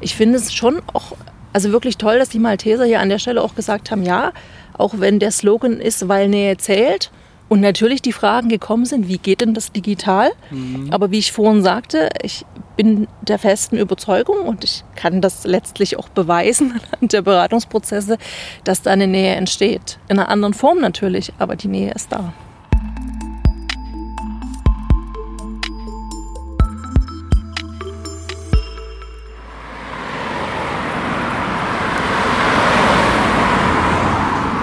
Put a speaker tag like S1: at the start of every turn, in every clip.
S1: ich finde es schon auch, also wirklich toll, dass die Malteser hier an der Stelle auch gesagt haben, ja, auch wenn der Slogan ist, weil Nähe zählt. Und natürlich die Fragen gekommen sind, wie geht denn das digital? Mhm. Aber wie ich vorhin sagte, ich bin der festen Überzeugung und ich kann das letztlich auch beweisen anhand der Beratungsprozesse, dass da eine Nähe entsteht. In einer anderen Form natürlich, aber die Nähe ist da.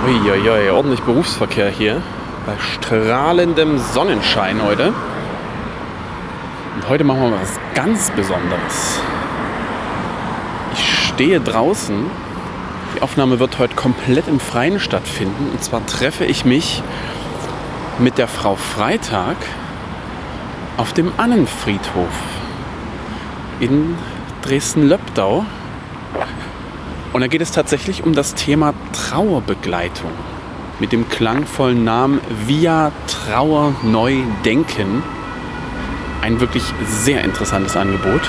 S2: Uiuiui, ordentlich Berufsverkehr hier. Bei strahlendem Sonnenschein heute. Und heute machen wir was ganz Besonderes. Ich stehe draußen. Die Aufnahme wird heute komplett im Freien stattfinden. Und zwar treffe ich mich mit der Frau Freitag auf dem Annenfriedhof in Dresden-Löbdau. Und da geht es tatsächlich um das Thema Trauerbegleitung mit dem klangvollen Namen Via Trauer Neu Denken. Ein wirklich sehr interessantes Angebot.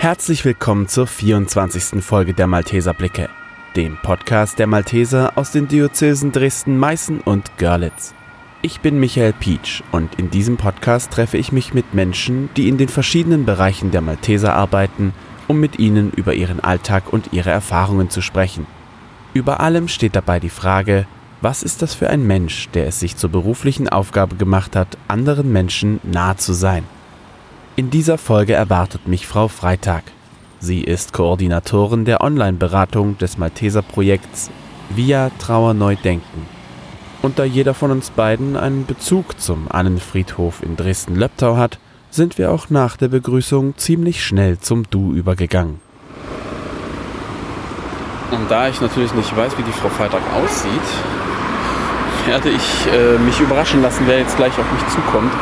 S3: Herzlich willkommen zur 24. Folge der Malteser Blicke, dem Podcast der Malteser aus den Diözesen Dresden, Meißen und Görlitz. Ich bin Michael Pietsch und in diesem Podcast treffe ich mich mit Menschen, die in den verschiedenen Bereichen der Malteser arbeiten um mit ihnen über ihren Alltag und ihre Erfahrungen zu sprechen. Über allem steht dabei die Frage, was ist das für ein Mensch, der es sich zur beruflichen Aufgabe gemacht hat, anderen Menschen nahe zu sein? In dieser Folge erwartet mich Frau Freitag. Sie ist Koordinatorin der Online-Beratung des Malteser-Projekts Via Trauer Neu Denken. Und da jeder von uns beiden einen Bezug zum Annenfriedhof in Dresden-Löbtau hat, sind wir auch nach der Begrüßung ziemlich schnell zum Du übergegangen.
S2: Und da ich natürlich nicht weiß, wie die Frau Freitag aussieht, werde ich äh, mich überraschen lassen, wer jetzt gleich auf mich zukommt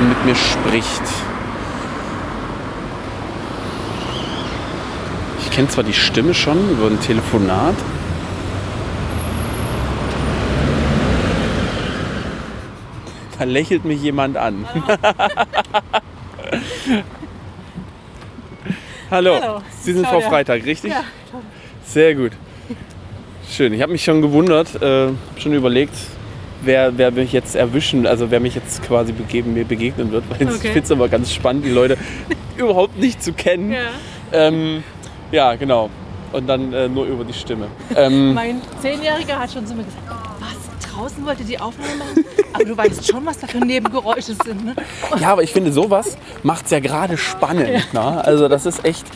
S2: und mit mir spricht. Ich kenne zwar die Stimme schon über ein Telefonat. Da lächelt mich jemand an. Hallo. Hallo. Sie sind Frau Freitag, richtig? Ja. Sehr gut. Schön. Ich habe mich schon gewundert, äh, schon überlegt, wer, wer mich jetzt erwischen, also wer mich jetzt quasi begeben, mir begegnen wird. Weil okay. ich finde es aber ganz spannend, die Leute überhaupt nicht zu kennen. Ja, ähm, ja genau. Und dann äh, nur über die Stimme.
S1: Ähm, mein Zehnjähriger hat schon zu mir gesagt, draußen wollte die Aufnahme machen, aber du weißt schon, was da für Nebengeräusche sind. Ne?
S2: Ja, aber ich finde, sowas macht es ja gerade spannend. Ja. Ne? Also das ist echt,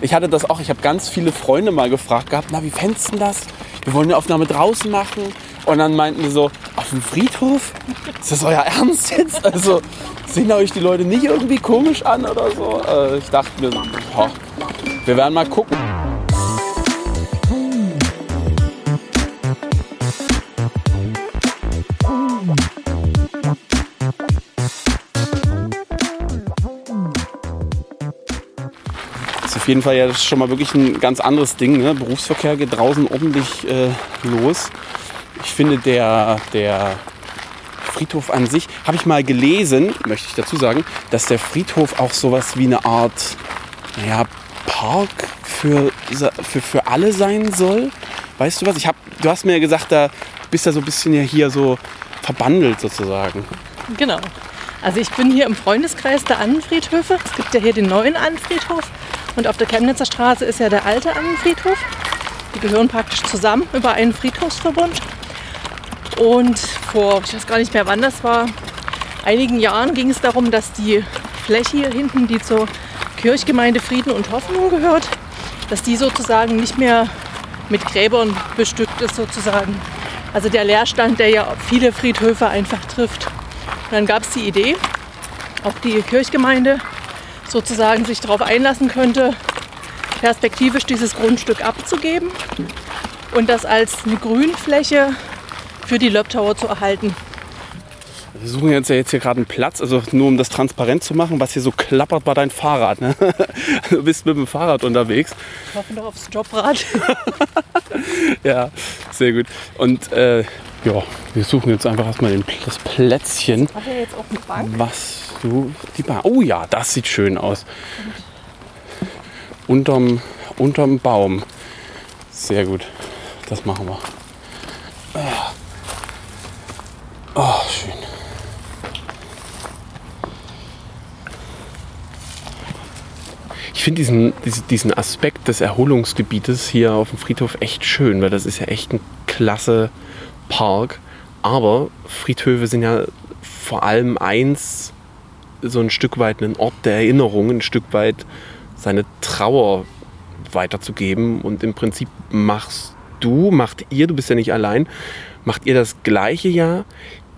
S2: ich hatte das auch, ich habe ganz viele Freunde mal gefragt gehabt, na wie fändest du das? Wir wollen eine Aufnahme draußen machen. Und dann meinten die so, auf dem Friedhof? Ist das euer Ernst jetzt? Also sehen euch die Leute nicht irgendwie komisch an oder so? Äh, ich dachte mir, boah, wir werden mal gucken. Jeden Fall ja schon mal wirklich ein ganz anderes Ding. Ne? Berufsverkehr geht draußen ordentlich äh, los. Ich finde, der, der Friedhof an sich, habe ich mal gelesen, möchte ich dazu sagen, dass der Friedhof auch sowas wie eine Art naja, Park für, für, für alle sein soll. Weißt du was? Ich hab, du hast mir ja gesagt, da bist ja so ein bisschen ja hier so verbandelt sozusagen.
S1: Genau. Also ich bin hier im Freundeskreis der Annenfriedhöfe. Es gibt ja hier den neuen Annenfriedhof und auf der Chemnitzer Straße ist ja der alte Annenfriedhof. Die gehören praktisch zusammen über einen Friedhofsverbund. Und vor, ich weiß gar nicht mehr wann das war, einigen Jahren ging es darum, dass die Fläche hier hinten, die zur Kirchgemeinde Frieden und Hoffnung gehört, dass die sozusagen nicht mehr mit Gräbern bestückt ist sozusagen. Also der Leerstand, der ja viele Friedhöfe einfach trifft. Und dann gab es die Idee, auch die Kirchgemeinde sozusagen sich darauf einlassen könnte, perspektivisch dieses Grundstück abzugeben und das als eine Grünfläche für die Löbtauer zu erhalten.
S2: Wir suchen jetzt ja jetzt hier gerade einen Platz, also nur um das transparent zu machen, was hier so klappert, war dein Fahrrad. Ne? Du bist mit dem Fahrrad unterwegs.
S1: Ich hoffe noch aufs Jobrad.
S2: ja, sehr gut. Und äh, ja, wir suchen jetzt einfach erstmal das Plätzchen.
S1: Hat er jetzt auch eine Bank?
S2: Was du die Bar. Oh ja, das sieht schön aus. Unterm, unterm Baum. Sehr gut. Das machen wir. Oh, schön. Ich finde diesen, diesen Aspekt des Erholungsgebietes hier auf dem Friedhof echt schön, weil das ist ja echt ein klasse Park. Aber Friedhöfe sind ja vor allem eins, so ein Stück weit ein Ort der Erinnerung, ein Stück weit seine Trauer weiterzugeben. Und im Prinzip machst du, macht ihr, du bist ja nicht allein, macht ihr das gleiche Jahr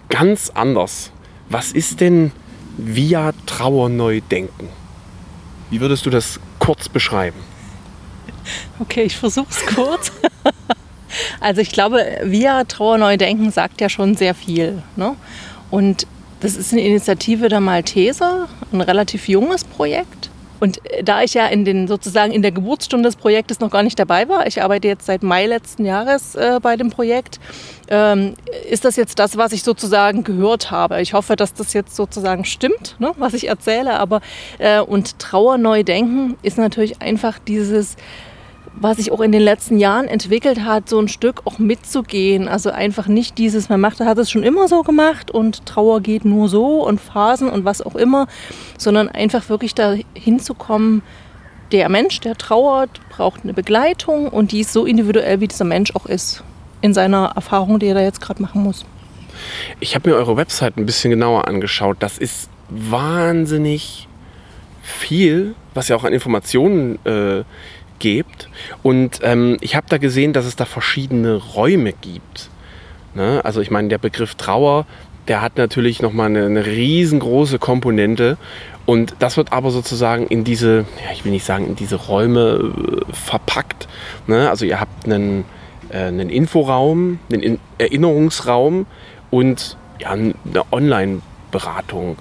S2: ganz anders. Was ist denn via Trauer neu denken? Wie würdest du das kurz beschreiben?
S1: Okay, ich versuche es kurz. also ich glaube, via Trauer neu denken sagt ja schon sehr viel. Ne? Und das ist eine Initiative der Malteser, ein relativ junges Projekt. Und da ich ja in den sozusagen in der Geburtsstunde des Projektes noch gar nicht dabei war, ich arbeite jetzt seit Mai letzten Jahres äh, bei dem Projekt, ähm, ist das jetzt das, was ich sozusagen gehört habe. Ich hoffe, dass das jetzt sozusagen stimmt, ne, was ich erzähle. Aber äh, und Trauer neu denken ist natürlich einfach dieses was sich auch in den letzten Jahren entwickelt hat, so ein Stück auch mitzugehen. Also einfach nicht dieses, man macht, hat es schon immer so gemacht und Trauer geht nur so und Phasen und was auch immer, sondern einfach wirklich da hinzukommen, der Mensch, der trauert, braucht eine Begleitung und die ist so individuell, wie dieser Mensch auch ist, in seiner Erfahrung, die er da jetzt gerade machen muss.
S2: Ich habe mir eure Website ein bisschen genauer angeschaut. Das ist wahnsinnig viel, was ja auch an Informationen äh, gibt. Und ähm, ich habe da gesehen, dass es da verschiedene Räume gibt. Ne? Also ich meine, der Begriff Trauer, der hat natürlich nochmal eine, eine riesengroße Komponente. Und das wird aber sozusagen in diese, ja, ich will nicht sagen, in diese Räume äh, verpackt. Ne? Also ihr habt einen, äh, einen Inforaum, einen in Erinnerungsraum und ja, eine Online-Beratung.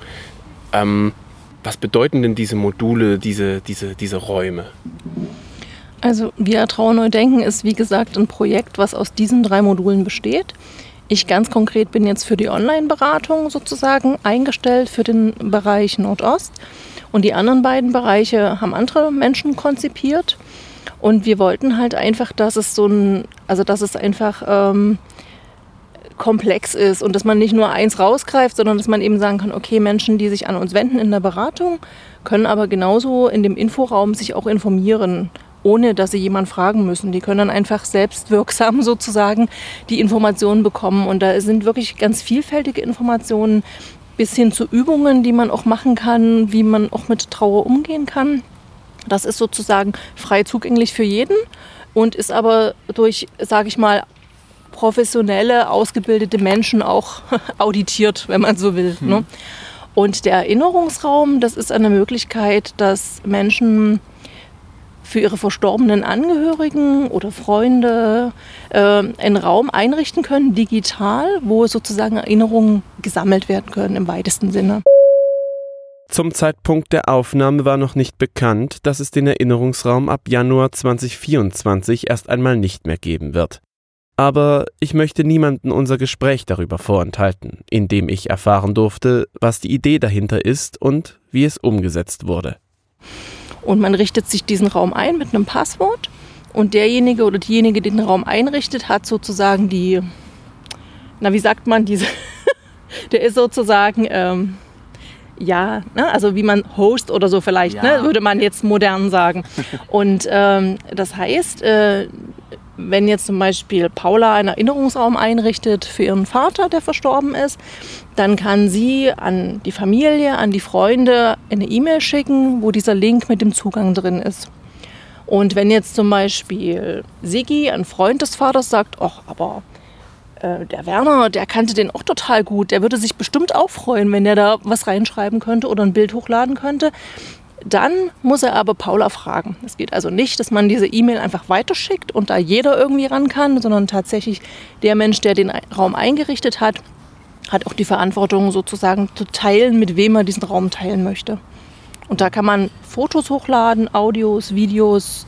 S2: Ähm, was bedeuten denn diese Module, diese, diese, diese Räume?
S1: Also Via Trauer Neu Denken ist wie gesagt ein Projekt, was aus diesen drei Modulen besteht. Ich ganz konkret bin jetzt für die Online-Beratung sozusagen eingestellt für den Bereich Nordost. Und die anderen beiden Bereiche haben andere Menschen konzipiert. Und wir wollten halt einfach, dass es so ein, also dass es einfach ähm, komplex ist und dass man nicht nur eins rausgreift, sondern dass man eben sagen kann, okay, Menschen, die sich an uns wenden in der Beratung, können aber genauso in dem Inforaum sich auch informieren ohne dass sie jemand fragen müssen. Die können dann einfach selbstwirksam sozusagen die Informationen bekommen. Und da sind wirklich ganz vielfältige Informationen bis hin zu Übungen, die man auch machen kann, wie man auch mit Trauer umgehen kann. Das ist sozusagen frei zugänglich für jeden und ist aber durch, sage ich mal, professionelle, ausgebildete Menschen auch auditiert, wenn man so will. Hm. Ne? Und der Erinnerungsraum, das ist eine Möglichkeit, dass Menschen für ihre verstorbenen Angehörigen oder Freunde äh, einen Raum einrichten können, digital, wo sozusagen Erinnerungen gesammelt werden können im weitesten Sinne.
S3: Zum Zeitpunkt der Aufnahme war noch nicht bekannt, dass es den Erinnerungsraum ab Januar 2024 erst einmal nicht mehr geben wird. Aber ich möchte niemanden unser Gespräch darüber vorenthalten, indem ich erfahren durfte, was die Idee dahinter ist und wie es umgesetzt wurde.
S1: Und man richtet sich diesen Raum ein mit einem Passwort. Und derjenige oder diejenige, die den Raum einrichtet, hat sozusagen die, na wie sagt man, diese, der ist sozusagen, ähm, ja, ne, also wie man Host oder so vielleicht, ne, ja. ne, würde man jetzt modern sagen. Und ähm, das heißt, äh, wenn jetzt zum Beispiel Paula einen Erinnerungsraum einrichtet für ihren Vater, der verstorben ist, dann kann sie an die Familie, an die Freunde eine E-Mail schicken, wo dieser Link mit dem Zugang drin ist. Und wenn jetzt zum Beispiel Sigi, ein Freund des Vaters, sagt, ach, aber äh, der Werner, der kannte den auch total gut, der würde sich bestimmt auch freuen, wenn der da was reinschreiben könnte oder ein Bild hochladen könnte, dann muss er aber Paula fragen. Es geht also nicht, dass man diese E-Mail einfach weiterschickt und da jeder irgendwie ran kann, sondern tatsächlich der Mensch, der den Raum eingerichtet hat, hat auch die Verantwortung sozusagen zu teilen, mit wem er diesen Raum teilen möchte. Und da kann man Fotos hochladen, Audios, Videos,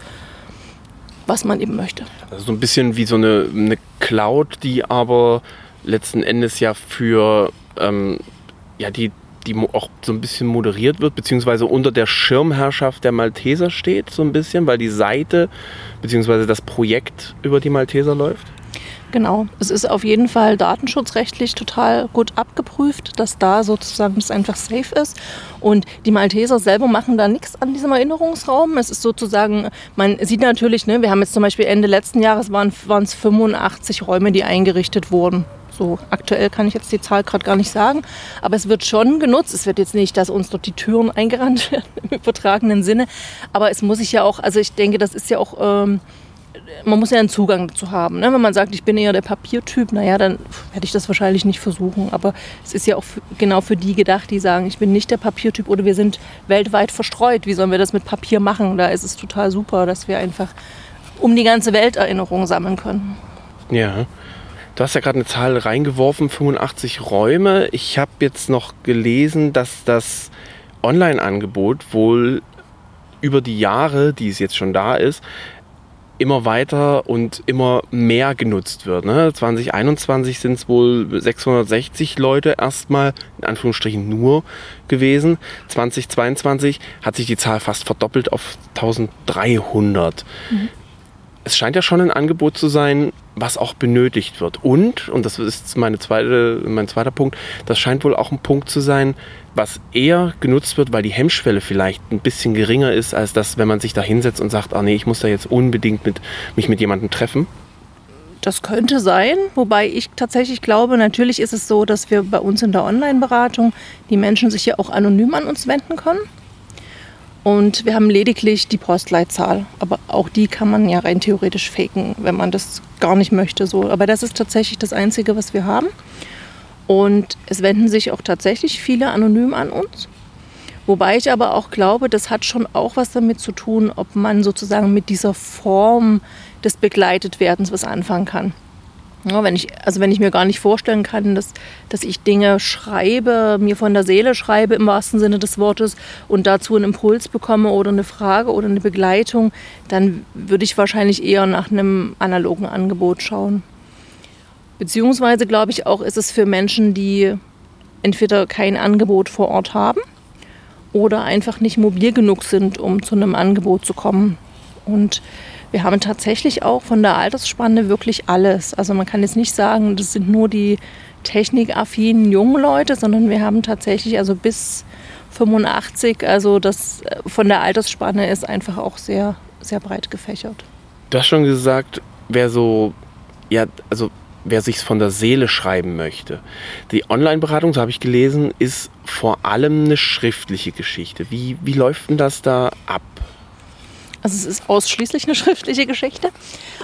S1: was man eben möchte.
S2: Also so ein bisschen wie so eine, eine Cloud, die aber letzten Endes ja für ähm, ja, die die auch so ein bisschen moderiert wird, beziehungsweise unter der Schirmherrschaft der Malteser steht, so ein bisschen, weil die Seite, beziehungsweise das Projekt über die Malteser läuft?
S1: Genau. Es ist auf jeden Fall datenschutzrechtlich total gut abgeprüft, dass da sozusagen das einfach safe ist. Und die Malteser selber machen da nichts an diesem Erinnerungsraum. Es ist sozusagen, man sieht natürlich, ne, wir haben jetzt zum Beispiel Ende letzten Jahres waren es 85 Räume, die eingerichtet wurden. So aktuell kann ich jetzt die Zahl gerade gar nicht sagen, aber es wird schon genutzt. Es wird jetzt nicht, dass uns dort die Türen eingerannt werden im übertragenen Sinne, aber es muss sich ja auch, also ich denke, das ist ja auch ähm, man muss ja einen Zugang dazu haben. Ne? Wenn man sagt, ich bin eher der Papiertyp, naja, dann werde ich das wahrscheinlich nicht versuchen. Aber es ist ja auch für, genau für die gedacht, die sagen, ich bin nicht der Papiertyp oder wir sind weltweit verstreut. Wie sollen wir das mit Papier machen? Da ist es total super, dass wir einfach um die ganze Welt Erinnerungen sammeln können.
S2: Ja. Du hast ja gerade eine Zahl reingeworfen, 85 Räume. Ich habe jetzt noch gelesen, dass das Online-Angebot wohl über die Jahre, die es jetzt schon da ist, immer weiter und immer mehr genutzt wird. Ne? 2021 sind es wohl 660 Leute erstmal, in Anführungsstrichen nur gewesen. 2022 hat sich die Zahl fast verdoppelt auf 1300. Mhm. Es scheint ja schon ein Angebot zu sein, was auch benötigt wird. Und, und das ist meine zweite, mein zweiter Punkt, das scheint wohl auch ein Punkt zu sein, was eher genutzt wird, weil die Hemmschwelle vielleicht ein bisschen geringer ist, als das, wenn man sich da hinsetzt und sagt, ah nee, ich muss da jetzt unbedingt mit, mich mit jemandem treffen?
S1: Das könnte sein, wobei ich tatsächlich glaube, natürlich ist es so, dass wir bei uns in der Online-Beratung die Menschen sich ja auch anonym an uns wenden können. Und wir haben lediglich die Postleitzahl. Aber auch die kann man ja rein theoretisch faken, wenn man das gar nicht möchte. So. Aber das ist tatsächlich das Einzige, was wir haben. Und es wenden sich auch tatsächlich viele anonym an uns. Wobei ich aber auch glaube, das hat schon auch was damit zu tun, ob man sozusagen mit dieser Form des Begleitetwerdens was anfangen kann. Ja, wenn ich, also wenn ich mir gar nicht vorstellen kann, dass, dass ich Dinge schreibe, mir von der Seele schreibe im wahrsten Sinne des Wortes und dazu einen Impuls bekomme oder eine Frage oder eine Begleitung, dann würde ich wahrscheinlich eher nach einem analogen Angebot schauen. Beziehungsweise glaube ich auch, ist es für Menschen, die entweder kein Angebot vor Ort haben oder einfach nicht mobil genug sind, um zu einem Angebot zu kommen. Und wir haben tatsächlich auch von der Altersspanne wirklich alles. Also man kann jetzt nicht sagen, das sind nur die technikaffinen jungen Leute, sondern wir haben tatsächlich also bis 85, also das äh, von der Altersspanne ist einfach auch sehr, sehr breit gefächert.
S2: Du hast schon gesagt, wer so, ja, also wer sich von der Seele schreiben möchte. Die Online-Beratung, so habe ich gelesen, ist vor allem eine schriftliche Geschichte. Wie, wie läuft denn das da ab?
S1: Also es ist ausschließlich eine schriftliche Geschichte.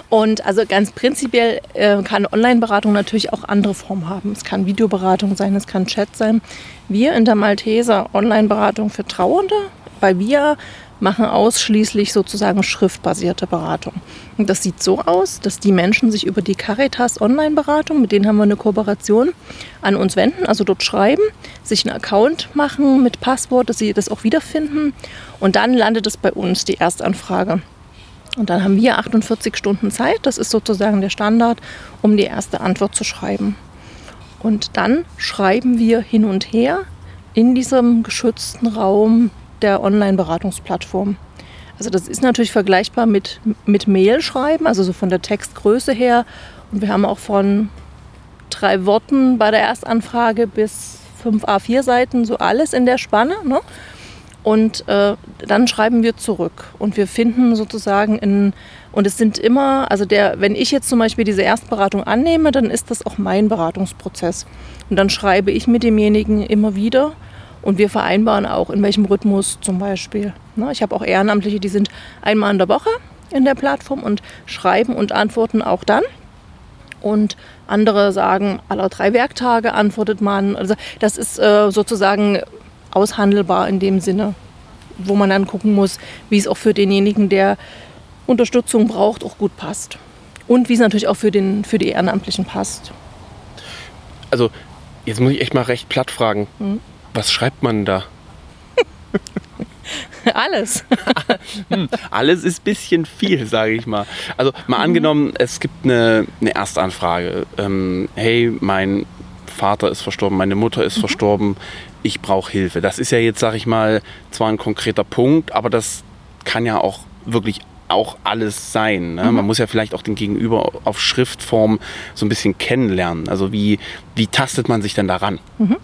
S1: Und also ganz prinzipiell äh, kann Online-Beratung natürlich auch andere Formen haben. Es kann Videoberatung sein, es kann Chat sein. Wir in der Malteser Online-Beratung für Trauernde bei VIA machen ausschließlich sozusagen schriftbasierte Beratung. Und das sieht so aus, dass die Menschen sich über die Caritas Online-Beratung, mit denen haben wir eine Kooperation, an uns wenden, also dort schreiben, sich einen Account machen mit Passwort, dass sie das auch wiederfinden und dann landet es bei uns, die Erstanfrage. Und dann haben wir 48 Stunden Zeit, das ist sozusagen der Standard, um die erste Antwort zu schreiben. Und dann schreiben wir hin und her in diesem geschützten Raum der Online-Beratungsplattform. Also das ist natürlich vergleichbar mit, mit Mail schreiben, also so von der Textgröße her. Und wir haben auch von drei Worten bei der Erstanfrage bis fünf A4-Seiten, so alles in der Spanne. Ne? Und äh, dann schreiben wir zurück und wir finden sozusagen in, und es sind immer, also der, wenn ich jetzt zum Beispiel diese Erstberatung annehme, dann ist das auch mein Beratungsprozess. Und dann schreibe ich mit demjenigen immer wieder und wir vereinbaren auch, in welchem Rhythmus zum Beispiel. Ne, ich habe auch Ehrenamtliche, die sind einmal in der Woche in der Plattform und schreiben und antworten auch dann. Und andere sagen, alle drei Werktage antwortet man. Also das ist äh, sozusagen aushandelbar in dem Sinne, wo man dann gucken muss, wie es auch für denjenigen, der Unterstützung braucht, auch gut passt. Und wie es natürlich auch für, den, für die Ehrenamtlichen passt.
S2: Also, jetzt muss ich echt mal recht platt fragen. Hm? Was schreibt man da?
S1: Alles.
S2: hm, alles ist ein bisschen viel, sage ich mal. Also mal mhm. angenommen, es gibt eine, eine Erstanfrage. Ähm, hey, mein Vater ist verstorben, meine Mutter ist mhm. verstorben, ich brauche Hilfe. Das ist ja jetzt, sag ich mal, zwar ein konkreter Punkt, aber das kann ja auch wirklich auch alles sein. Ne? Mhm. Man muss ja vielleicht auch den Gegenüber auf Schriftform so ein bisschen kennenlernen. Also wie, wie tastet man sich denn daran? Mhm.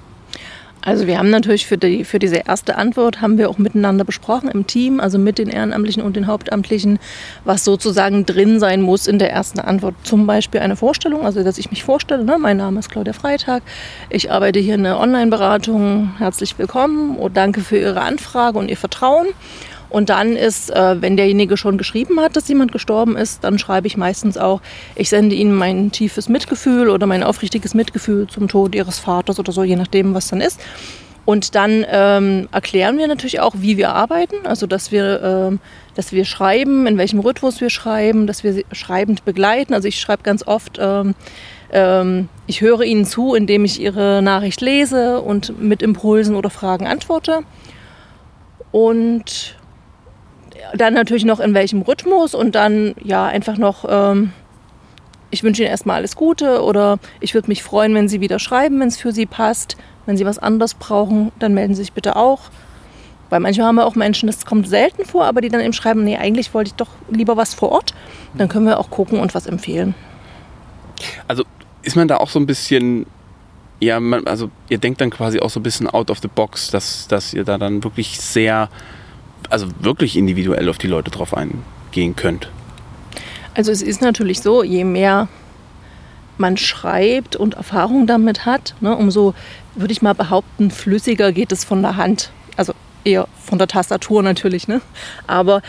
S1: Also wir haben natürlich für, die, für diese erste Antwort haben wir auch miteinander besprochen im Team, also mit den Ehrenamtlichen und den Hauptamtlichen, was sozusagen drin sein muss in der ersten Antwort. Zum Beispiel eine Vorstellung, also dass ich mich vorstelle, ne? mein Name ist Claudia Freitag, ich arbeite hier in der Online-Beratung, herzlich willkommen und danke für Ihre Anfrage und Ihr Vertrauen. Und dann ist, äh, wenn derjenige schon geschrieben hat, dass jemand gestorben ist, dann schreibe ich meistens auch, ich sende Ihnen mein tiefes Mitgefühl oder mein aufrichtiges Mitgefühl zum Tod Ihres Vaters oder so, je nachdem, was dann ist. Und dann ähm, erklären wir natürlich auch, wie wir arbeiten, also dass wir, ähm, dass wir schreiben, in welchem Rhythmus wir schreiben, dass wir schreibend begleiten. Also ich schreibe ganz oft, ähm, ähm, ich höre Ihnen zu, indem ich Ihre Nachricht lese und mit Impulsen oder Fragen antworte. Und dann natürlich noch in welchem Rhythmus und dann ja einfach noch, ähm, ich wünsche Ihnen erstmal alles Gute oder ich würde mich freuen, wenn Sie wieder schreiben, wenn es für Sie passt. Wenn Sie was anderes brauchen, dann melden Sie sich bitte auch. Weil manchmal haben wir auch Menschen, das kommt selten vor, aber die dann eben schreiben, nee, eigentlich wollte ich doch lieber was vor Ort. Dann können wir auch gucken und was empfehlen.
S2: Also ist man da auch so ein bisschen, ja, man, also ihr denkt dann quasi auch so ein bisschen out of the box, dass, dass ihr da dann wirklich sehr also wirklich individuell auf die Leute drauf eingehen könnt?
S1: Also es ist natürlich so, je mehr man schreibt und Erfahrung damit hat, ne, umso, würde ich mal behaupten, flüssiger geht es von der Hand. Also eher von der Tastatur natürlich. Ne? Aber äh,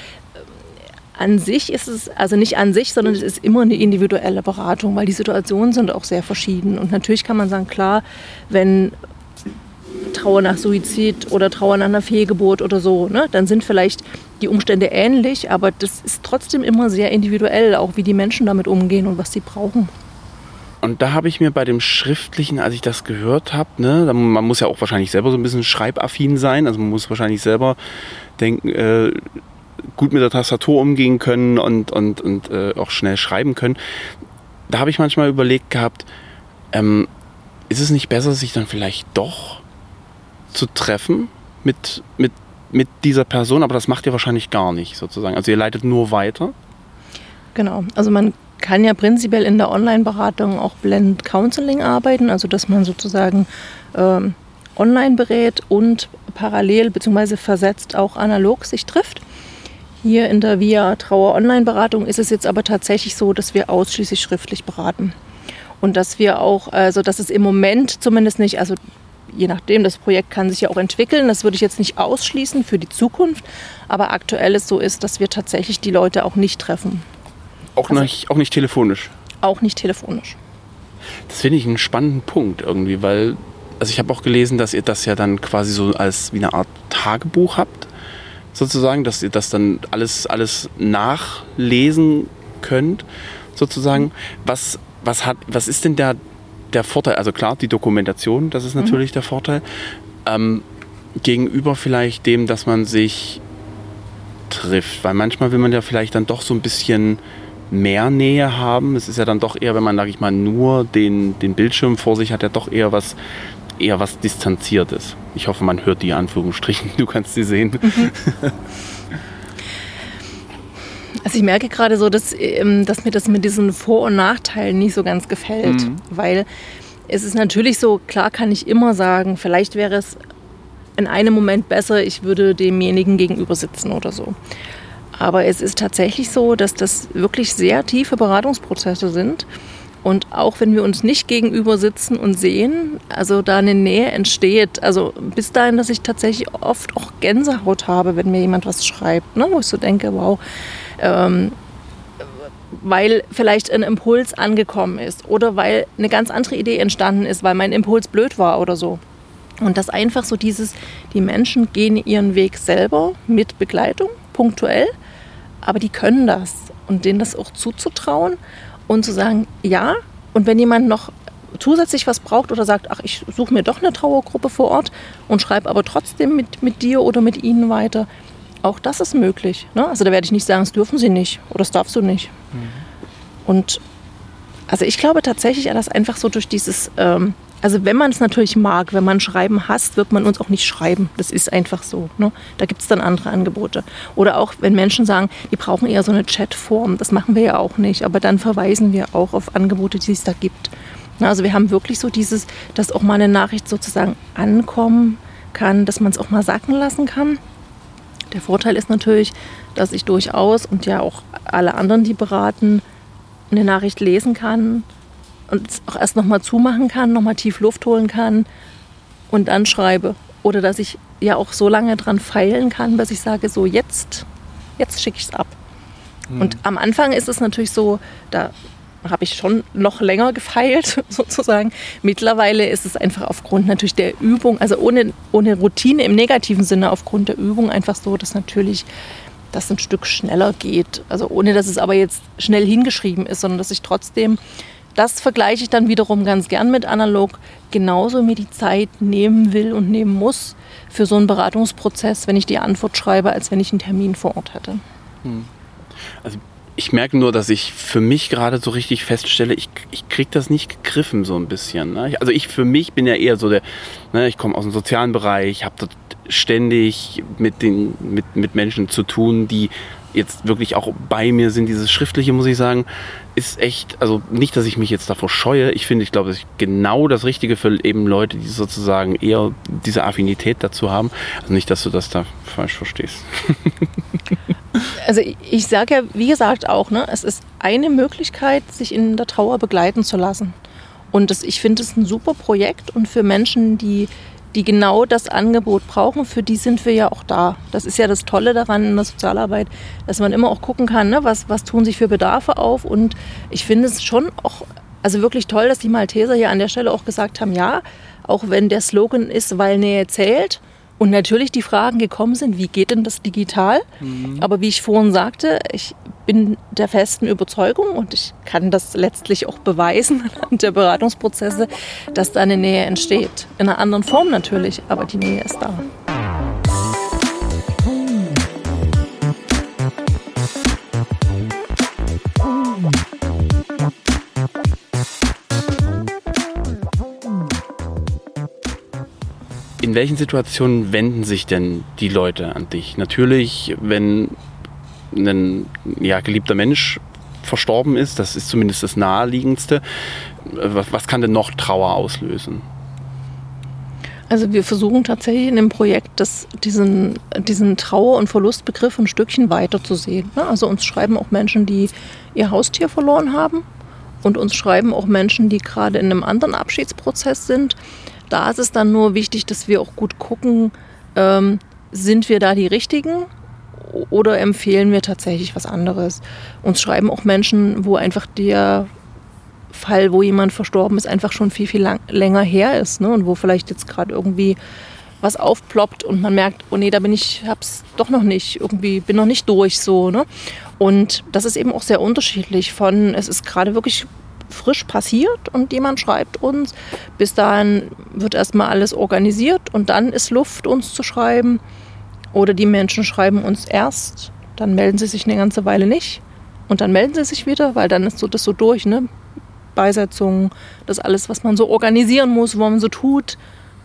S1: an sich ist es, also nicht an sich, sondern es ist immer eine individuelle Beratung, weil die Situationen sind auch sehr verschieden. Und natürlich kann man sagen, klar, wenn Trauer nach Suizid oder Trauer nach einer Fehlgeburt oder so, ne? dann sind vielleicht die Umstände ähnlich, aber das ist trotzdem immer sehr individuell, auch wie die Menschen damit umgehen und was sie brauchen.
S2: Und da habe ich mir bei dem Schriftlichen, als ich das gehört habe, ne, man muss ja auch wahrscheinlich selber so ein bisschen schreibaffin sein, also man muss wahrscheinlich selber denken, äh, gut mit der Tastatur umgehen können und, und, und äh, auch schnell schreiben können. Da habe ich manchmal überlegt gehabt, ähm, ist es nicht besser, sich dann vielleicht doch zu treffen mit, mit, mit dieser Person, aber das macht ihr wahrscheinlich gar nicht sozusagen. Also ihr leitet nur weiter.
S1: Genau, also man kann ja prinzipiell in der Online-Beratung auch Blend Counseling arbeiten, also dass man sozusagen ähm, online berät und parallel bzw. versetzt auch analog sich trifft. Hier in der Via Trauer Online-Beratung ist es jetzt aber tatsächlich so, dass wir ausschließlich schriftlich beraten. Und dass wir auch, also dass es im Moment zumindest nicht, also je nachdem, das Projekt kann sich ja auch entwickeln. Das würde ich jetzt nicht ausschließen für die Zukunft. Aber aktuell ist so ist, dass wir tatsächlich die Leute auch nicht treffen.
S2: Auch, also, nicht, auch nicht telefonisch?
S1: Auch nicht telefonisch.
S2: Das finde ich einen spannenden Punkt irgendwie, weil also ich habe auch gelesen, dass ihr das ja dann quasi so als wie eine Art Tagebuch habt, sozusagen, dass ihr das dann alles, alles nachlesen könnt, sozusagen. Was, was, hat, was ist denn da der Vorteil, also klar, die Dokumentation, das ist natürlich mhm. der Vorteil. Ähm, gegenüber vielleicht dem, dass man sich trifft. Weil manchmal will man ja vielleicht dann doch so ein bisschen mehr Nähe haben. Es ist ja dann doch eher, wenn man, sage ich mal, nur den, den Bildschirm vor sich hat, ja doch eher was, eher was Distanziertes. Ich hoffe, man hört die Anführungsstrichen. Du kannst sie sehen. Mhm.
S1: Also ich merke gerade so, dass, ähm, dass mir das mit diesen Vor- und Nachteilen nicht so ganz gefällt. Mhm. Weil es ist natürlich so, klar kann ich immer sagen, vielleicht wäre es in einem Moment besser, ich würde demjenigen gegenüber sitzen oder so. Aber es ist tatsächlich so, dass das wirklich sehr tiefe Beratungsprozesse sind. Und auch wenn wir uns nicht gegenüber sitzen und sehen, also da eine Nähe entsteht, also bis dahin, dass ich tatsächlich oft auch Gänsehaut habe, wenn mir jemand was schreibt, ne, wo ich so denke, wow, ähm, weil vielleicht ein Impuls angekommen ist oder weil eine ganz andere Idee entstanden ist, weil mein Impuls blöd war oder so. Und das einfach so dieses, die Menschen gehen ihren Weg selber mit Begleitung, punktuell, aber die können das und denen das auch zuzutrauen und zu sagen, ja, und wenn jemand noch zusätzlich was braucht oder sagt, ach, ich suche mir doch eine Trauergruppe vor Ort und schreibe aber trotzdem mit, mit dir oder mit ihnen weiter, auch das ist möglich. Ne? Also da werde ich nicht sagen, das dürfen sie nicht oder das darfst du nicht. Mhm. Und also ich glaube tatsächlich, dass einfach so durch dieses ähm, also wenn man es natürlich mag, wenn man Schreiben hasst, wird man uns auch nicht schreiben. Das ist einfach so. Ne? Da gibt es dann andere Angebote. Oder auch wenn Menschen sagen, die brauchen eher so eine Chatform, das machen wir ja auch nicht. Aber dann verweisen wir auch auf Angebote, die es da gibt. Also wir haben wirklich so dieses, dass auch mal eine Nachricht sozusagen ankommen kann, dass man es auch mal sacken lassen kann. Der Vorteil ist natürlich, dass ich durchaus und ja auch alle anderen, die beraten, eine Nachricht lesen kann und es auch erst nochmal zumachen kann, nochmal tief Luft holen kann und dann schreibe. Oder dass ich ja auch so lange dran feilen kann, bis ich sage, so jetzt, jetzt schicke ich es ab. Mhm. Und am Anfang ist es natürlich so, da habe ich schon noch länger gefeilt, sozusagen. Mittlerweile ist es einfach aufgrund natürlich der Übung, also ohne, ohne Routine im negativen Sinne, aufgrund der Übung einfach so, dass natürlich das ein Stück schneller geht. Also ohne, dass es aber jetzt schnell hingeschrieben ist, sondern dass ich trotzdem, das vergleiche ich dann wiederum ganz gern mit analog, genauso mir die Zeit nehmen will und nehmen muss für so einen Beratungsprozess, wenn ich die Antwort schreibe, als wenn ich einen Termin vor Ort hätte. Hm.
S2: Ich merke nur, dass ich für mich gerade so richtig feststelle, ich, ich kriege das nicht gegriffen so ein bisschen. Ne? Also ich für mich bin ja eher so der, ne, ich komme aus dem sozialen Bereich, habe ständig mit, den, mit, mit Menschen zu tun, die jetzt wirklich auch bei mir sind. Dieses Schriftliche, muss ich sagen, ist echt, also nicht, dass ich mich jetzt davor scheue. Ich finde, ich glaube, das ist genau das Richtige für eben Leute, die sozusagen eher diese Affinität dazu haben. Also nicht, dass du das da falsch verstehst.
S1: also ich sage ja, wie gesagt, auch, ne, es ist eine Möglichkeit, sich in der Trauer begleiten zu lassen. Und das, ich finde es ein super Projekt und für Menschen, die, die genau das Angebot brauchen, für die sind wir ja auch da. Das ist ja das Tolle daran in der Sozialarbeit, dass man immer auch gucken kann, ne, was, was tun sich für Bedarfe auf. Und ich finde es schon auch, also wirklich toll, dass die Malteser hier an der Stelle auch gesagt haben, ja, auch wenn der Slogan ist, weil Nähe zählt, und natürlich die Fragen gekommen sind, wie geht denn das digital? Mhm. Aber wie ich vorhin sagte, ich bin der festen Überzeugung und ich kann das letztlich auch beweisen anhand der Beratungsprozesse, dass da eine Nähe entsteht. In einer anderen Form natürlich, aber die Nähe ist da.
S2: In welchen Situationen wenden sich denn die Leute an dich? Natürlich, wenn ein ja, geliebter Mensch verstorben ist, das ist zumindest das Naheliegendste. Was, was kann denn noch Trauer auslösen?
S1: Also wir versuchen tatsächlich in dem Projekt das, diesen, diesen Trauer- und Verlustbegriff ein Stückchen weiter zu sehen. Ne? Also uns schreiben auch Menschen, die ihr Haustier verloren haben und uns schreiben auch Menschen, die gerade in einem anderen Abschiedsprozess sind. Da ist es dann nur wichtig, dass wir auch gut gucken, ähm, sind wir da die Richtigen oder empfehlen wir tatsächlich was anderes. Uns schreiben auch Menschen, wo einfach der Fall, wo jemand verstorben ist, einfach schon viel, viel lang, länger her ist ne? und wo vielleicht jetzt gerade irgendwie was aufploppt und man merkt, oh nee, da bin ich, hab's doch noch nicht, irgendwie bin noch nicht durch so. Ne? Und das ist eben auch sehr unterschiedlich von, es ist gerade wirklich frisch passiert und jemand schreibt uns. Bis dahin wird erstmal alles organisiert und dann ist Luft, uns zu schreiben. Oder die Menschen schreiben uns erst, dann melden sie sich eine ganze Weile nicht und dann melden sie sich wieder, weil dann ist so das so durch, ne? Beisetzung, das alles, was man so organisieren muss, wo man so tut.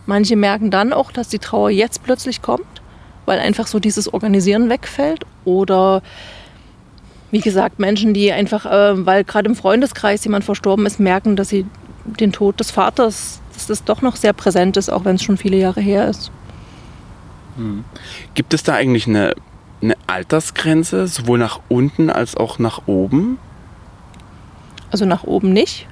S1: Manche merken dann auch, dass die Trauer jetzt plötzlich kommt, weil einfach so dieses Organisieren wegfällt. Oder wie gesagt, Menschen, die einfach, äh, weil gerade im Freundeskreis jemand verstorben ist, merken, dass sie den Tod des Vaters, dass das doch noch sehr präsent ist, auch wenn es schon viele Jahre her ist.
S2: Hm. Gibt es da eigentlich eine, eine Altersgrenze, sowohl nach unten als auch nach oben?
S1: Also nach oben nicht.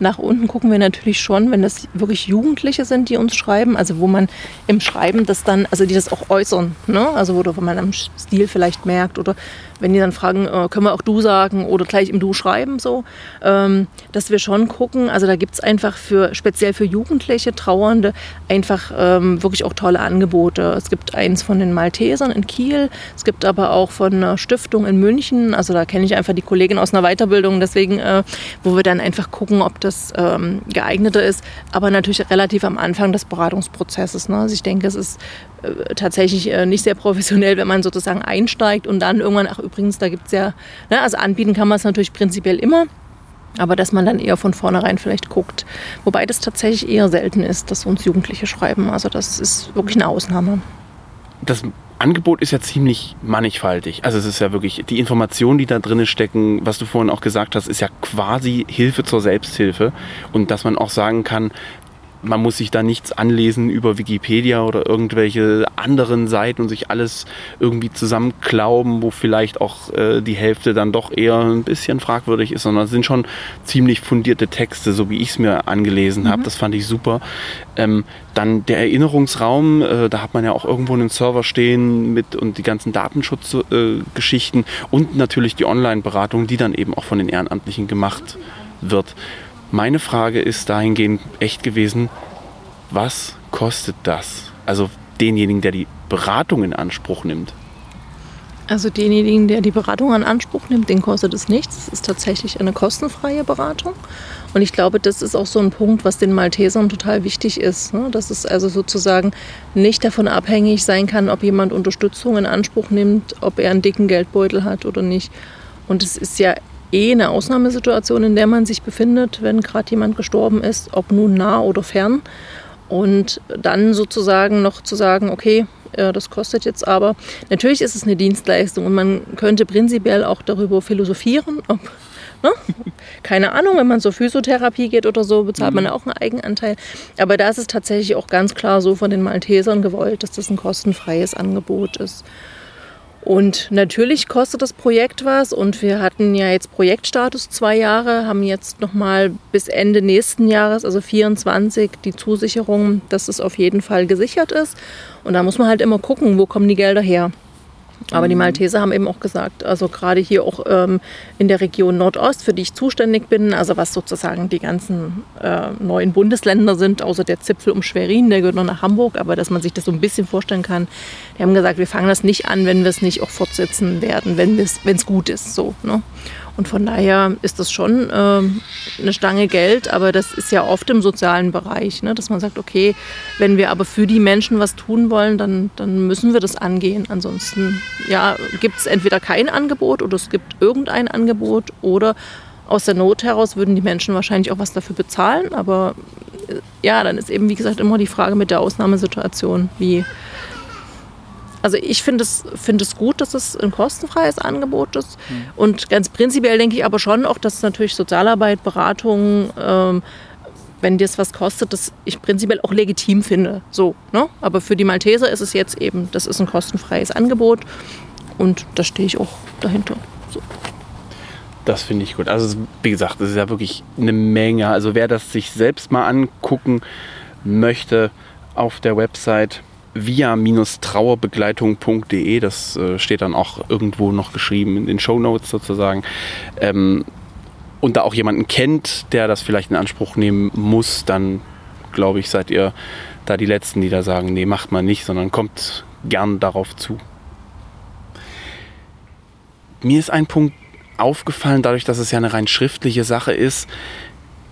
S1: Nach unten gucken wir natürlich schon, wenn das wirklich Jugendliche sind, die uns schreiben, also wo man im Schreiben das dann, also die das auch äußern, ne? also wo man am Stil vielleicht merkt oder wenn die dann fragen, äh, können wir auch du sagen oder gleich im Du schreiben, so, ähm, dass wir schon gucken, also da gibt es einfach für, speziell für Jugendliche, Trauernde, einfach ähm, wirklich auch tolle Angebote. Es gibt eins von den Maltesern in Kiel, es gibt aber auch von einer Stiftung in München, also da kenne ich einfach die Kollegin aus einer Weiterbildung, deswegen, äh, wo wir dann einfach gucken, ob das ähm, geeigneter ist, aber natürlich relativ am Anfang des Beratungsprozesses. Ne? Also ich denke, es ist äh, tatsächlich äh, nicht sehr professionell, wenn man sozusagen einsteigt und dann irgendwann, ach übrigens, da gibt es ja, ne, also anbieten kann man es natürlich prinzipiell immer. Aber dass man dann eher von vornherein vielleicht guckt. Wobei das tatsächlich eher selten ist, dass uns Jugendliche schreiben. Also das ist wirklich eine Ausnahme.
S2: Das Angebot ist ja ziemlich mannigfaltig. Also es ist ja wirklich, die Informationen, die da drin stecken, was du vorhin auch gesagt hast, ist ja quasi Hilfe zur Selbsthilfe. Und dass man auch sagen kann, man muss sich da nichts anlesen über Wikipedia oder irgendwelche anderen Seiten und sich alles irgendwie zusammenklauben, wo vielleicht auch äh, die Hälfte dann doch eher ein bisschen fragwürdig ist, sondern es sind schon ziemlich fundierte Texte, so wie ich es mir angelesen mhm. habe. Das fand ich super. Ähm, dann der Erinnerungsraum, äh, da hat man ja auch irgendwo einen Server stehen mit und die ganzen Datenschutzgeschichten äh, und natürlich die Online-Beratung, die dann eben auch von den Ehrenamtlichen gemacht wird. Meine Frage ist dahingehend echt gewesen, was kostet das? Also denjenigen, der die Beratung in Anspruch nimmt.
S1: Also denjenigen, der die Beratung in Anspruch nimmt, den kostet es nichts. Es ist tatsächlich eine kostenfreie Beratung. Und ich glaube, das ist auch so ein Punkt, was den Maltesern total wichtig ist. Ne? Dass es also sozusagen nicht davon abhängig sein kann, ob jemand Unterstützung in Anspruch nimmt, ob er einen dicken Geldbeutel hat oder nicht. Und es ist ja eh eine Ausnahmesituation, in der man sich befindet, wenn gerade jemand gestorben ist, ob nun nah oder fern. Und dann sozusagen noch zu sagen, okay, das kostet jetzt aber. Natürlich ist es eine Dienstleistung und man könnte prinzipiell auch darüber philosophieren, ob, ne? keine Ahnung, wenn man zur Physiotherapie geht oder so, bezahlt man mhm. auch einen Eigenanteil. Aber da ist es tatsächlich auch ganz klar so von den Maltesern gewollt, dass das ein kostenfreies Angebot ist. Und natürlich kostet das Projekt was und wir hatten ja jetzt Projektstatus zwei Jahre, haben jetzt nochmal bis Ende nächsten Jahres, also 24, die Zusicherung, dass es auf jeden Fall gesichert ist. Und da muss man halt immer gucken, wo kommen die Gelder her. Aber die. Malteser haben eben auch gesagt, also gerade hier auch ähm, in der Region Nordost, für die ich zuständig bin, also was sozusagen die ganzen äh, neuen Bundesländer sind, außer der Zipfel um Schwerin, der gehört noch nach Hamburg, aber dass man sich das so ein bisschen vorstellen kann. Die haben gesagt, wir fangen das nicht an, wenn wir es nicht auch fortsetzen werden, wenn es gut ist. So, ne? Und von daher ist das schon äh, eine Stange Geld, aber das ist ja oft im sozialen Bereich, ne? dass man sagt, okay, wenn wir aber für die Menschen was tun wollen, dann, dann müssen wir das angehen. Ansonsten ja, gibt es entweder kein Angebot oder es gibt irgendein Angebot oder aus der Not heraus würden die Menschen wahrscheinlich auch was dafür bezahlen. Aber äh, ja, dann ist eben, wie gesagt, immer die Frage mit der Ausnahmesituation, wie also ich finde es, find es gut, dass es ein kostenfreies Angebot ist. Mhm. Und ganz prinzipiell denke ich aber schon auch, dass natürlich Sozialarbeit, Beratung, ähm, wenn dir es was kostet, das ich prinzipiell auch legitim finde. So, ne? Aber für die Malteser ist es jetzt eben, das ist ein kostenfreies Angebot und da stehe ich auch dahinter. So.
S2: Das finde ich gut. Also wie gesagt, das ist ja wirklich eine Menge. Also wer das sich selbst mal angucken möchte auf der Website via-trauerbegleitung.de, das äh, steht dann auch irgendwo noch geschrieben in den Show Notes sozusagen. Ähm, und da auch jemanden kennt, der das vielleicht in Anspruch nehmen muss, dann glaube ich, seid ihr da die Letzten, die da sagen, nee, macht man nicht, sondern kommt gern darauf zu. Mir ist ein Punkt aufgefallen, dadurch, dass es ja eine rein schriftliche Sache ist,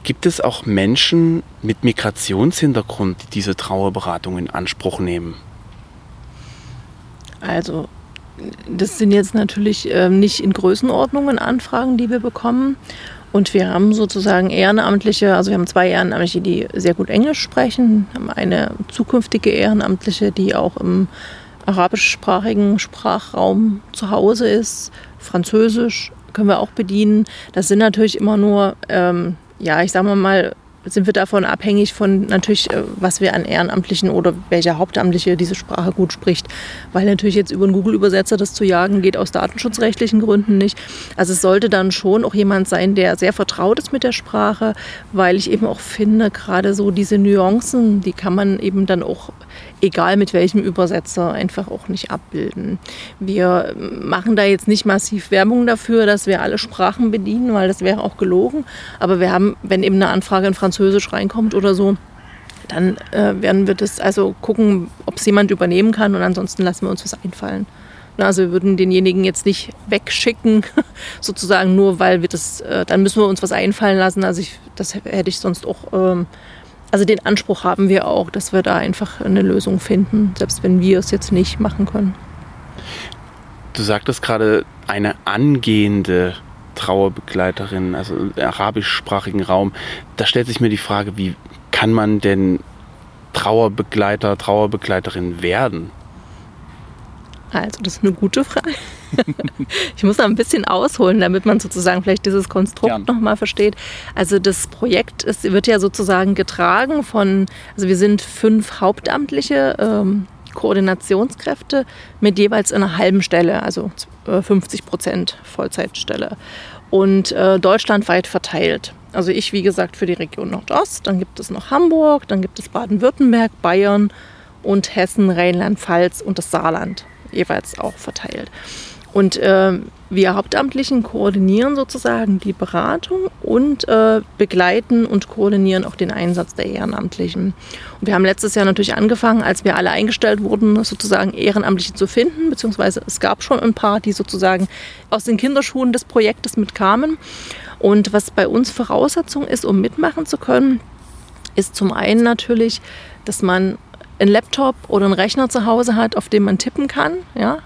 S2: Gibt es auch Menschen mit Migrationshintergrund, die diese Trauerberatung in Anspruch nehmen?
S1: Also, das sind jetzt natürlich äh, nicht in Größenordnungen Anfragen, die wir bekommen. Und wir haben sozusagen Ehrenamtliche, also wir haben zwei Ehrenamtliche, die sehr gut Englisch sprechen, haben eine zukünftige Ehrenamtliche, die auch im arabischsprachigen Sprachraum zu Hause ist. Französisch können wir auch bedienen. Das sind natürlich immer nur ähm, ja, ich sage mal, sind wir davon abhängig von natürlich, äh, was wir an Ehrenamtlichen oder welcher Hauptamtliche diese Sprache gut spricht. Weil natürlich jetzt über einen Google-Übersetzer das zu jagen geht aus datenschutzrechtlichen Gründen nicht. Also es sollte dann schon auch jemand sein, der sehr vertraut ist mit der Sprache, weil ich eben auch finde, gerade so diese Nuancen, die kann man eben dann auch egal mit welchem Übersetzer, einfach auch nicht abbilden. Wir machen da jetzt nicht massiv Werbung dafür, dass wir alle Sprachen bedienen, weil das wäre auch gelogen. Aber wir haben, wenn eben eine Anfrage in Französisch reinkommt oder so, dann äh, werden wir das also gucken, ob es jemand übernehmen kann und ansonsten lassen wir uns was einfallen. Also wir würden denjenigen jetzt nicht wegschicken, sozusagen nur weil wir das, äh, dann müssen wir uns was einfallen lassen. Also ich, das hätte ich sonst auch ähm, also den Anspruch haben wir auch, dass wir da einfach eine Lösung finden, selbst wenn wir es jetzt nicht machen können.
S2: Du sagtest gerade eine angehende Trauerbegleiterin, also im arabischsprachigen Raum. Da stellt sich mir die Frage, wie kann man denn Trauerbegleiter, Trauerbegleiterin werden?
S1: Also, das ist eine gute Frage. ich muss da ein bisschen ausholen, damit man sozusagen vielleicht dieses Konstrukt nochmal versteht. Also das Projekt ist, wird ja sozusagen getragen von, also wir sind fünf hauptamtliche ähm, Koordinationskräfte mit jeweils einer halben Stelle, also 50 äh, Prozent Vollzeitstelle und äh, deutschlandweit verteilt. Also ich, wie gesagt, für die Region Nordost, dann gibt es noch Hamburg, dann gibt es Baden-Württemberg, Bayern und Hessen, Rheinland-Pfalz und das Saarland jeweils auch verteilt. Und äh, wir Hauptamtlichen koordinieren sozusagen die Beratung und äh, begleiten und koordinieren auch den Einsatz der Ehrenamtlichen. Und wir haben letztes Jahr natürlich angefangen, als wir alle eingestellt wurden, sozusagen Ehrenamtliche zu finden, beziehungsweise es gab schon ein paar, die sozusagen aus den Kinderschuhen des Projektes mitkamen. Und was bei uns Voraussetzung ist, um mitmachen zu können, ist zum einen natürlich, dass man einen Laptop oder einen Rechner zu Hause hat, auf dem man tippen kann. Ja?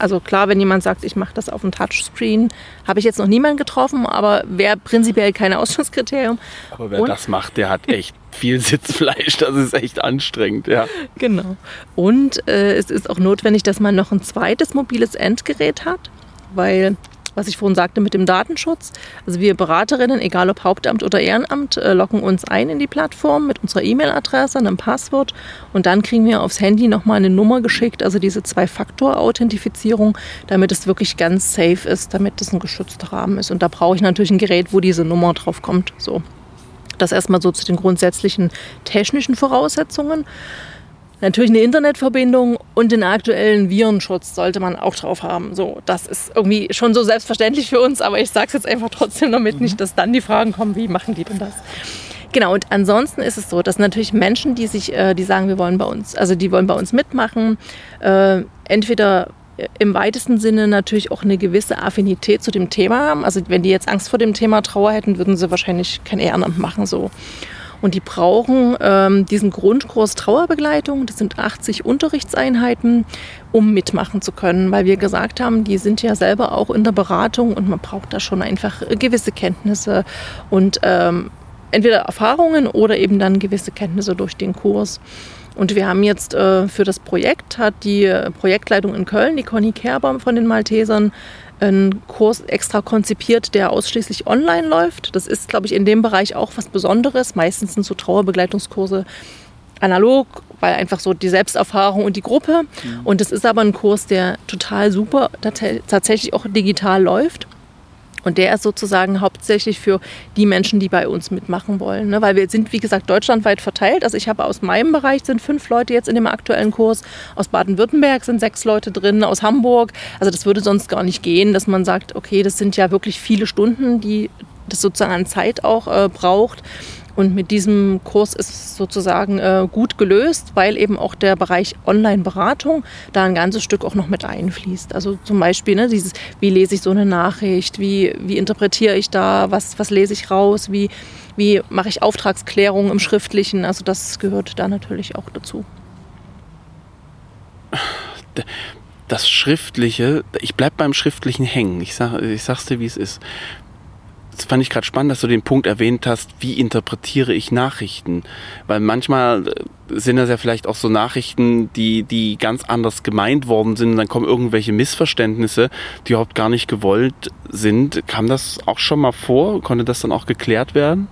S1: Also klar, wenn jemand sagt, ich mache das auf dem Touchscreen, habe ich jetzt noch niemanden getroffen, aber wäre prinzipiell kein Ausschlusskriterium.
S2: Aber wer Und, das macht, der hat echt viel Sitzfleisch. Das ist echt anstrengend, ja.
S1: Genau. Und äh, es ist auch notwendig, dass man noch ein zweites mobiles Endgerät hat, weil was ich vorhin sagte mit dem Datenschutz. Also wir Beraterinnen, egal ob Hauptamt oder Ehrenamt, äh, locken uns ein in die Plattform mit unserer E-Mail-Adresse, einem Passwort und dann kriegen wir aufs Handy nochmal eine Nummer geschickt, also diese Zwei-Faktor-Authentifizierung, damit es wirklich ganz safe ist, damit es ein geschützter Rahmen ist. Und da brauche ich natürlich ein Gerät, wo diese Nummer drauf kommt. So. Das erstmal so zu den grundsätzlichen technischen Voraussetzungen. Natürlich eine Internetverbindung und den aktuellen Virenschutz sollte man auch drauf haben. So, das ist irgendwie schon so selbstverständlich für uns, aber ich sage es jetzt einfach trotzdem, damit mhm. nicht, dass dann die Fragen kommen, wie machen die denn das? Genau, und ansonsten ist es so, dass natürlich Menschen, die sich, äh, die sagen, wir wollen bei uns, also die wollen bei uns mitmachen, äh, entweder im weitesten Sinne natürlich auch eine gewisse Affinität zu dem Thema haben. Also wenn die jetzt Angst vor dem Thema Trauer hätten, würden sie wahrscheinlich kein Ehrenamt machen so. Und die brauchen ähm, diesen Grundkurs Trauerbegleitung. Das sind 80 Unterrichtseinheiten, um mitmachen zu können, weil wir gesagt haben, die sind ja selber auch in der Beratung und man braucht da schon einfach gewisse Kenntnisse und ähm, entweder Erfahrungen oder eben dann gewisse Kenntnisse durch den Kurs. Und wir haben jetzt äh, für das Projekt, hat die Projektleitung in Köln, die Conny Kerber von den Maltesern, einen Kurs extra konzipiert, der ausschließlich online läuft. Das ist, glaube ich, in dem Bereich auch was Besonderes. Meistens sind so Trauerbegleitungskurse analog, weil einfach so die Selbsterfahrung und die Gruppe. Mhm. Und es ist aber ein Kurs, der total super tatsächlich auch digital läuft. Und der ist sozusagen hauptsächlich für die Menschen, die bei uns mitmachen wollen. Ne? Weil wir sind, wie gesagt, deutschlandweit verteilt. Also ich habe aus meinem Bereich sind fünf Leute jetzt in dem aktuellen Kurs. Aus Baden-Württemberg sind sechs Leute drin, aus Hamburg. Also das würde sonst gar nicht gehen, dass man sagt, okay, das sind ja wirklich viele Stunden, die das sozusagen an Zeit auch äh, braucht. Und mit diesem Kurs ist sozusagen äh, gut gelöst, weil eben auch der Bereich Online-Beratung da ein ganzes Stück auch noch mit einfließt. Also zum Beispiel ne, dieses, wie lese ich so eine Nachricht, wie, wie interpretiere ich da, was, was lese ich raus, wie, wie mache ich Auftragsklärung im Schriftlichen. Also das gehört da natürlich auch dazu.
S2: Das Schriftliche, ich bleibe beim Schriftlichen hängen. Ich, sag, ich sag's dir, wie es ist das fand ich gerade spannend, dass du den Punkt erwähnt hast, wie interpretiere ich Nachrichten? Weil manchmal äh, sind das ja vielleicht auch so Nachrichten, die, die ganz anders gemeint worden sind. Und dann kommen irgendwelche Missverständnisse, die überhaupt gar nicht gewollt sind. Kam das auch schon mal vor? Konnte das dann auch geklärt werden?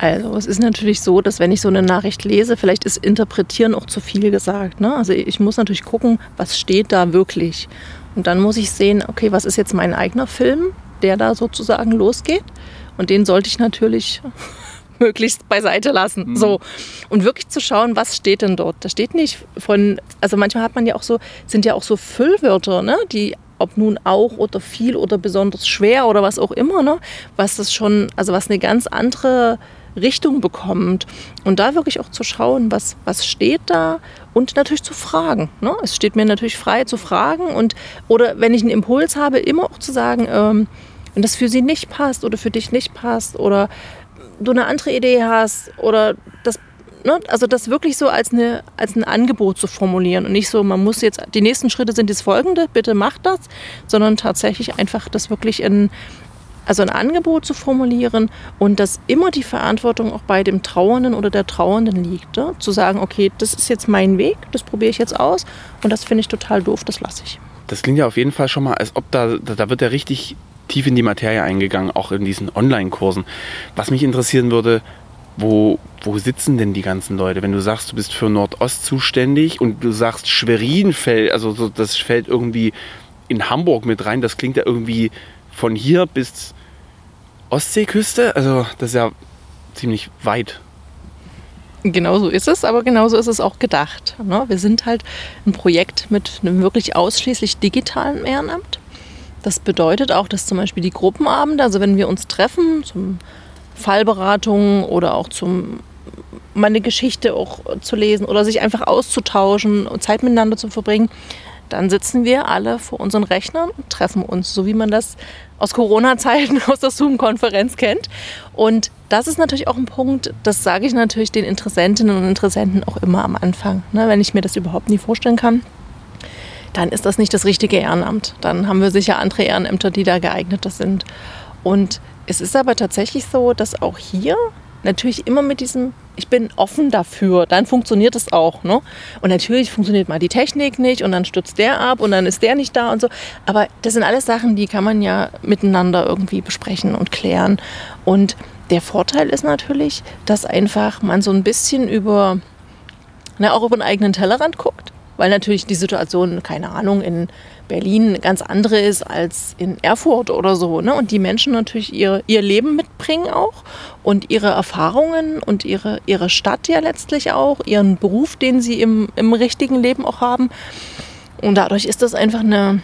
S1: Also es ist natürlich so, dass wenn ich so eine Nachricht lese, vielleicht ist Interpretieren auch zu viel gesagt. Ne? Also ich muss natürlich gucken, was steht da wirklich. Und dann muss ich sehen, okay, was ist jetzt mein eigener Film? der da sozusagen losgeht. Und den sollte ich natürlich möglichst beiseite lassen. Mhm. So. Und wirklich zu schauen, was steht denn dort? Da steht nicht von, also manchmal hat man ja auch so, sind ja auch so Füllwörter, ne? die ob nun auch oder viel oder besonders schwer oder was auch immer, ne? was das schon, also was eine ganz andere Richtung bekommt. Und da wirklich auch zu schauen, was, was steht da und natürlich zu fragen. Ne? Es steht mir natürlich frei zu fragen und oder wenn ich einen Impuls habe, immer auch zu sagen, ähm, wenn das für sie nicht passt oder für dich nicht passt oder du eine andere Idee hast oder das ne, also das wirklich so als, eine, als ein Angebot zu formulieren und nicht so, man muss jetzt, die nächsten Schritte sind das folgende, bitte macht das, sondern tatsächlich einfach das wirklich in, also ein Angebot zu formulieren und dass immer die Verantwortung auch bei dem Trauernden oder der Trauernden liegt. Ne? Zu sagen, okay, das ist jetzt mein Weg, das probiere ich jetzt aus und das finde ich total doof, das lasse ich.
S2: Das klingt ja auf jeden Fall schon mal, als ob da, da wird ja richtig tief in die Materie eingegangen, auch in diesen Online-Kursen. Was mich interessieren würde, wo, wo sitzen denn die ganzen Leute? Wenn du sagst, du bist für Nordost zuständig und du sagst Schwerin fällt, also so, das fällt irgendwie in Hamburg mit rein, das klingt ja irgendwie von hier bis Ostseeküste, also das ist ja ziemlich weit.
S1: Genau so ist es, aber genauso ist es auch gedacht. Ne? Wir sind halt ein Projekt mit einem wirklich ausschließlich digitalen Ehrenamt. Das bedeutet auch, dass zum Beispiel die Gruppenabende, also wenn wir uns treffen zum Fallberatungen oder auch zum meine Geschichte auch zu lesen oder sich einfach auszutauschen und Zeit miteinander zu verbringen, dann sitzen wir alle vor unseren Rechnern und treffen uns, so wie man das aus Corona-Zeiten aus der Zoom-Konferenz kennt. Und das ist natürlich auch ein Punkt, das sage ich natürlich den Interessentinnen und Interessenten auch immer am Anfang. Ne, wenn ich mir das überhaupt nie vorstellen kann, dann ist das nicht das richtige Ehrenamt. Dann haben wir sicher andere Ehrenämter, die da geeigneter sind. Und es ist aber tatsächlich so, dass auch hier natürlich immer mit diesem, ich bin offen dafür, dann funktioniert es auch. Ne? Und natürlich funktioniert mal die Technik nicht und dann stürzt der ab und dann ist der nicht da und so. Aber das sind alles Sachen, die kann man ja miteinander irgendwie besprechen und klären. Und der Vorteil ist natürlich, dass einfach man so ein bisschen über, na, auch über den eigenen Tellerrand guckt, weil natürlich die Situation, keine Ahnung, in Berlin eine ganz andere ist als in Erfurt oder so. Ne? Und die Menschen natürlich ihr, ihr Leben mitbringen auch und ihre Erfahrungen und ihre, ihre Stadt ja letztlich auch, ihren Beruf, den sie im, im richtigen Leben auch haben. Und dadurch ist das einfach eine,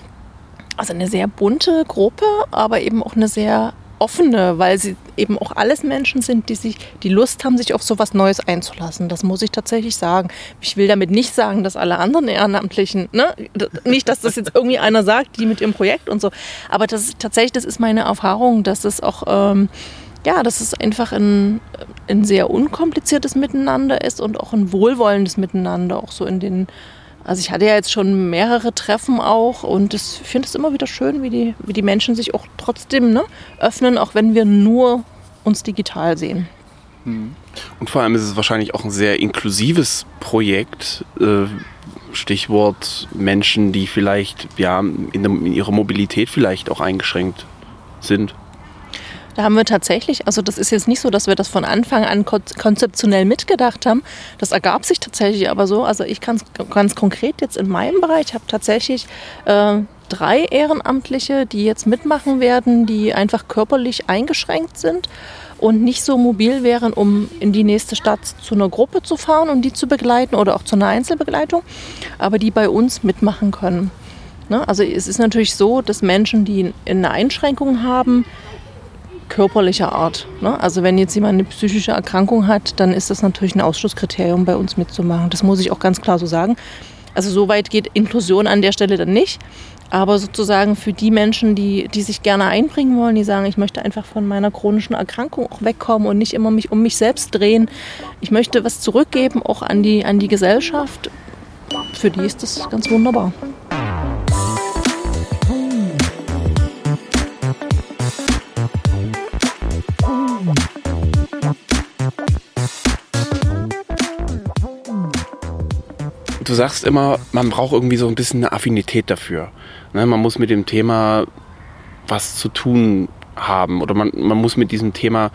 S1: also eine sehr bunte Gruppe, aber eben auch eine sehr offene, weil sie eben auch alles Menschen sind, die sich die Lust haben, sich auf so was Neues einzulassen. Das muss ich tatsächlich sagen. Ich will damit nicht sagen, dass alle anderen Ehrenamtlichen, ne? nicht, dass das jetzt irgendwie einer sagt, die mit ihrem Projekt und so, aber das ist, tatsächlich, das ist meine Erfahrung, dass es auch ähm, ja, dass es einfach ein, ein sehr unkompliziertes Miteinander ist und auch ein wohlwollendes Miteinander, auch so in den also ich hatte ja jetzt schon mehrere Treffen auch und ich finde es immer wieder schön, wie die, wie die Menschen sich auch trotzdem ne, öffnen, auch wenn wir nur uns digital sehen.
S2: Hm. Und vor allem ist es wahrscheinlich auch ein sehr inklusives Projekt. Äh, Stichwort Menschen, die vielleicht ja, in ihrer Mobilität vielleicht auch eingeschränkt sind.
S1: Da haben wir tatsächlich, also das ist jetzt nicht so, dass wir das von Anfang an konzeptionell mitgedacht haben. Das ergab sich tatsächlich aber so. Also ich kann es ganz konkret jetzt in meinem Bereich, habe tatsächlich äh, drei Ehrenamtliche, die jetzt mitmachen werden, die einfach körperlich eingeschränkt sind und nicht so mobil wären, um in die nächste Stadt zu einer Gruppe zu fahren und die zu begleiten oder auch zu einer Einzelbegleitung, aber die bei uns mitmachen können. Ne? Also es ist natürlich so, dass Menschen, die eine Einschränkung haben, körperlicher Art. Ne? Also wenn jetzt jemand eine psychische Erkrankung hat, dann ist das natürlich ein Ausschlusskriterium bei uns mitzumachen. Das muss ich auch ganz klar so sagen. Also so weit geht Inklusion an der Stelle dann nicht. Aber sozusagen für die Menschen, die, die sich gerne einbringen wollen, die sagen, ich möchte einfach von meiner chronischen Erkrankung auch wegkommen und nicht immer mich um mich selbst drehen. Ich möchte was zurückgeben, auch an die, an die Gesellschaft. Für die ist das ganz wunderbar.
S2: Du sagst immer, man braucht irgendwie so ein bisschen eine Affinität dafür. Ne? Man muss mit dem Thema was zu tun haben oder man, man muss mit diesem Thema,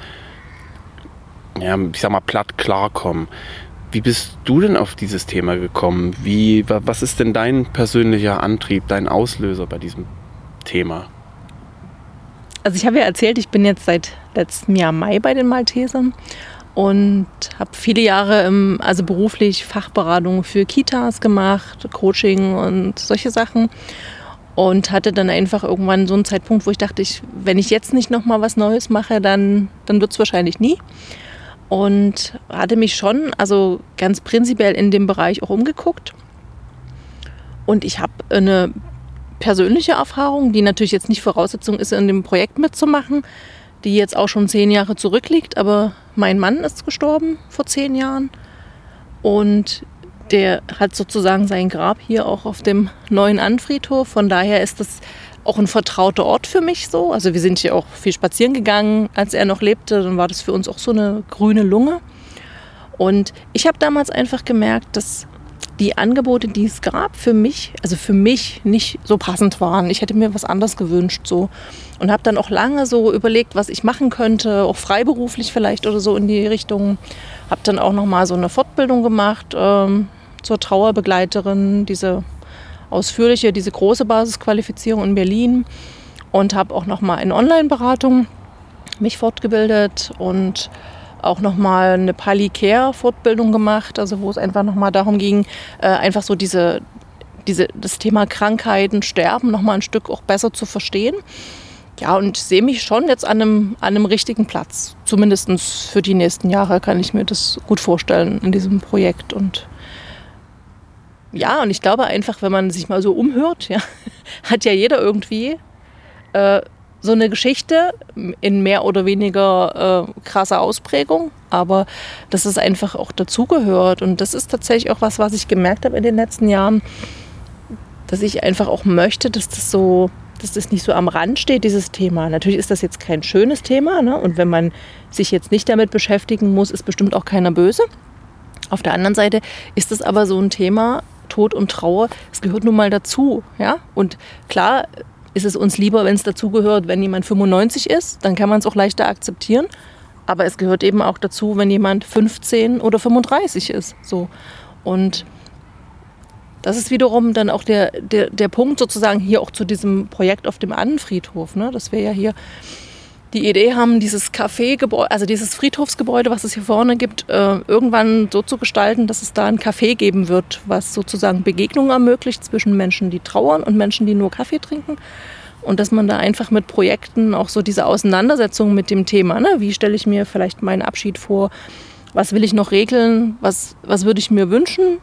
S2: ja, ich sag mal, platt klarkommen. Wie bist du denn auf dieses Thema gekommen? Wie, was ist denn dein persönlicher Antrieb, dein Auslöser bei diesem Thema?
S1: Also ich habe ja erzählt, ich bin jetzt seit letztem Jahr Mai bei den Maltesern und habe viele Jahre im, also beruflich Fachberatung für Kitas gemacht, Coaching und solche Sachen und hatte dann einfach irgendwann so einen Zeitpunkt, wo ich dachte, ich, wenn ich jetzt nicht noch mal was Neues mache, dann dann es wahrscheinlich nie. Und hatte mich schon, also ganz prinzipiell in dem Bereich auch umgeguckt. Und ich habe eine persönliche Erfahrung, die natürlich jetzt nicht Voraussetzung ist, in dem Projekt mitzumachen, die jetzt auch schon zehn Jahre zurückliegt, aber mein Mann ist gestorben vor zehn Jahren. Und der hat sozusagen sein Grab hier auch auf dem neuen Anfriedhof. Von daher ist das auch ein vertrauter Ort für mich so. Also wir sind hier auch viel spazieren gegangen, als er noch lebte. Dann war das für uns auch so eine grüne Lunge. Und ich habe damals einfach gemerkt, dass die Angebote, die es gab, für mich, also für mich nicht so passend waren. Ich hätte mir was anderes gewünscht so und habe dann auch lange so überlegt, was ich machen könnte, auch freiberuflich vielleicht oder so in die Richtung. Habe dann auch noch mal so eine Fortbildung gemacht ähm, zur Trauerbegleiterin, diese ausführliche, diese große Basisqualifizierung in Berlin und habe auch noch mal in Online-Beratung mich fortgebildet und auch nochmal eine Pali-Care-Fortbildung gemacht, also wo es einfach nochmal darum ging, äh, einfach so diese, diese, das Thema Krankheiten, Sterben nochmal ein Stück auch besser zu verstehen. Ja, und sehe mich schon jetzt an einem, an einem richtigen Platz. Zumindest für die nächsten Jahre kann ich mir das gut vorstellen in diesem Projekt. Und ja, und ich glaube einfach, wenn man sich mal so umhört, ja, hat ja jeder irgendwie äh, so eine Geschichte in mehr oder weniger äh, krasser Ausprägung, aber dass es einfach auch dazugehört. Und das ist tatsächlich auch was, was ich gemerkt habe in den letzten Jahren, dass ich einfach auch möchte, dass das so, dass das nicht so am Rand steht, dieses Thema. Natürlich ist das jetzt kein schönes Thema, ne? und wenn man sich jetzt nicht damit beschäftigen muss, ist bestimmt auch keiner böse. Auf der anderen Seite ist es aber so ein Thema, Tod und Trauer, es gehört nun mal dazu. Ja? Und klar ist es uns lieber, wenn es dazugehört, wenn jemand 95 ist, dann kann man es auch leichter akzeptieren. Aber es gehört eben auch dazu, wenn jemand 15 oder 35 ist. So. Und das ist wiederum dann auch der, der, der Punkt sozusagen hier auch zu diesem Projekt auf dem Annenfriedhof, ne? dass wir ja hier die Idee haben, dieses Café-Gebäude, also dieses Friedhofsgebäude, was es hier vorne gibt, äh, irgendwann so zu gestalten, dass es da ein Café geben wird, was sozusagen Begegnungen ermöglicht zwischen Menschen, die trauern und Menschen, die nur Kaffee trinken. Und dass man da einfach mit Projekten auch so diese Auseinandersetzung mit dem Thema, ne? wie stelle ich mir vielleicht meinen Abschied vor, was will ich noch regeln, was, was würde ich mir wünschen,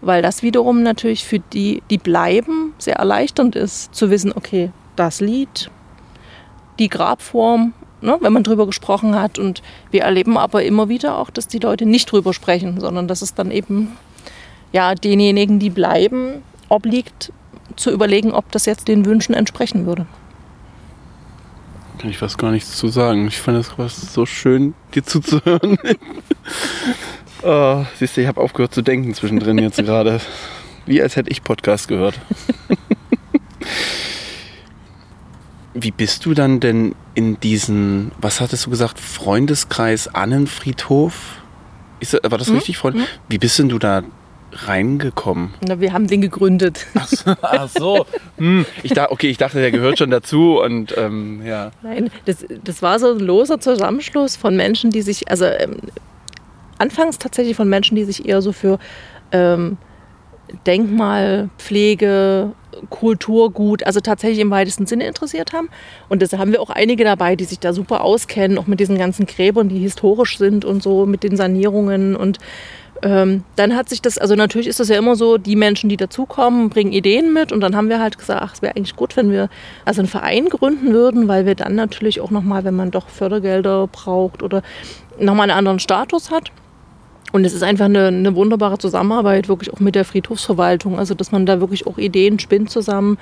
S1: weil das wiederum natürlich für die, die bleiben, sehr erleichternd ist, zu wissen, okay, das Lied, die Grabform, ne, wenn man drüber gesprochen hat. Und wir erleben aber immer wieder auch, dass die Leute nicht drüber sprechen, sondern dass es dann eben ja, denjenigen, die bleiben, obliegt, zu überlegen, ob das jetzt den Wünschen entsprechen würde.
S2: Kann ich fast gar nichts zu sagen. Ich fand es so schön, dir zuzuhören. oh, siehst du, ich habe aufgehört zu denken zwischendrin jetzt gerade. Wie als hätte ich Podcast gehört. Wie bist du dann denn in diesen, was hattest du gesagt, Freundeskreis Annenfriedhof? Ist, war das hm? richtig, Freund? Hm? Wie bist denn du da reingekommen?
S1: Na, wir haben den gegründet.
S2: Ach so. Ach so. Hm. Ich dachte, okay, ich dachte, der gehört schon dazu und ähm, ja.
S1: Nein, das, das war so ein loser Zusammenschluss von Menschen, die sich, also ähm, anfangs tatsächlich von Menschen, die sich eher so für ähm, Denkmalpflege, Kulturgut, also tatsächlich im weitesten Sinne interessiert haben. Und da haben wir auch einige dabei, die sich da super auskennen, auch mit diesen ganzen Gräbern, die historisch sind und so, mit den Sanierungen. Und ähm, dann hat sich das, also natürlich ist das ja immer so, die Menschen, die dazukommen, bringen Ideen mit. Und dann haben wir halt gesagt, ach, es wäre eigentlich gut, wenn wir also einen Verein gründen würden, weil wir dann natürlich auch nochmal, wenn man doch Fördergelder braucht oder nochmal einen anderen Status hat. Und es ist einfach eine, eine, wunderbare Zusammenarbeit, wirklich auch mit der Friedhofsverwaltung. Also, dass man da wirklich auch Ideen spinnt zusammen,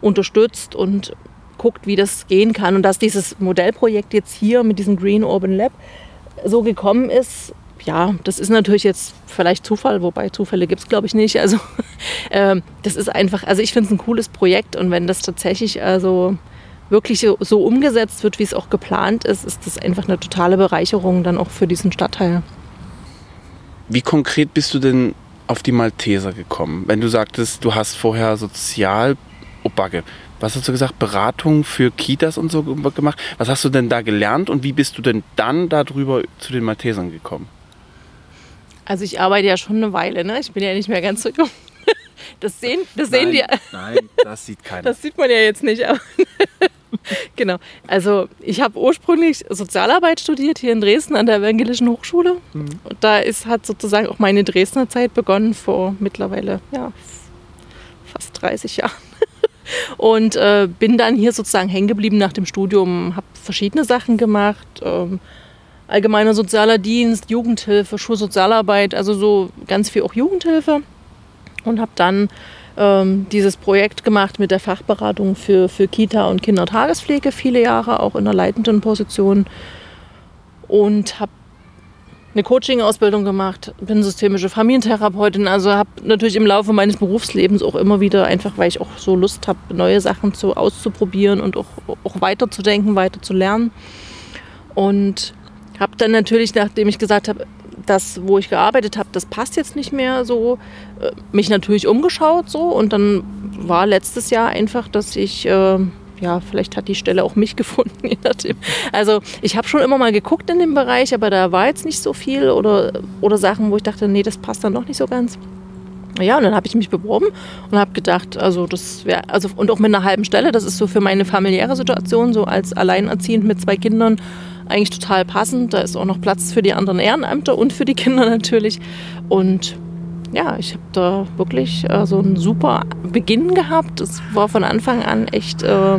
S1: unterstützt und guckt, wie das gehen kann. Und dass dieses Modellprojekt jetzt hier mit diesem Green Urban Lab so gekommen ist, ja, das ist natürlich jetzt vielleicht Zufall, wobei Zufälle gibt es, glaube ich, nicht. Also, äh, das ist einfach, also ich finde es ein cooles Projekt und wenn das tatsächlich also wirklich so, so umgesetzt wird, wie es auch geplant ist, ist das einfach eine totale Bereicherung dann auch für diesen Stadtteil.
S2: Wie konkret bist du denn auf die Malteser gekommen? Wenn du sagtest, du hast vorher Sozial... Oh, Backe. Was hast du gesagt? Beratung für Kitas und so gemacht. Was hast du denn da gelernt und wie bist du denn dann darüber zu den Maltesern gekommen?
S1: Also ich arbeite ja schon eine Weile, ne? Ich bin ja nicht mehr ganz so jung. Das sehen, das
S2: nein,
S1: sehen die.
S2: Nein, das sieht keiner.
S1: Das sieht man ja jetzt nicht. Genau. Also ich habe ursprünglich Sozialarbeit studiert hier in Dresden an der Evangelischen Hochschule. Mhm. Und da ist, hat sozusagen auch meine Dresdner Zeit begonnen vor mittlerweile ja, fast 30 Jahren. Und äh, bin dann hier sozusagen hängen geblieben nach dem Studium, habe verschiedene Sachen gemacht. Ähm, allgemeiner sozialer Dienst, Jugendhilfe, Schulsozialarbeit, also so ganz viel auch Jugendhilfe. Und habe dann ähm, dieses Projekt gemacht mit der Fachberatung für, für Kita und Kindertagespflege, viele Jahre auch in einer leitenden Position. Und habe eine Coaching-Ausbildung gemacht, bin systemische Familientherapeutin, also habe natürlich im Laufe meines Berufslebens auch immer wieder, einfach weil ich auch so Lust habe, neue Sachen zu, auszuprobieren und auch, auch weiterzudenken, weiter zu lernen. Und habe dann natürlich, nachdem ich gesagt habe, das, wo ich gearbeitet habe, das passt jetzt nicht mehr so, äh, mich natürlich umgeschaut so und dann war letztes Jahr einfach, dass ich äh, ja, vielleicht hat die Stelle auch mich gefunden. Also ich habe schon immer mal geguckt in dem Bereich, aber da war jetzt nicht so viel oder, oder Sachen, wo ich dachte, nee, das passt dann doch nicht so ganz. Ja, und dann habe ich mich beworben und habe gedacht, also das wäre, also und auch mit einer halben Stelle, das ist so für meine familiäre Situation, so als alleinerziehend mit zwei Kindern, eigentlich total passend. Da ist auch noch Platz für die anderen Ehrenämter und für die Kinder natürlich. Und ja, ich habe da wirklich äh, so einen super Beginn gehabt. Es war von Anfang an echt, äh,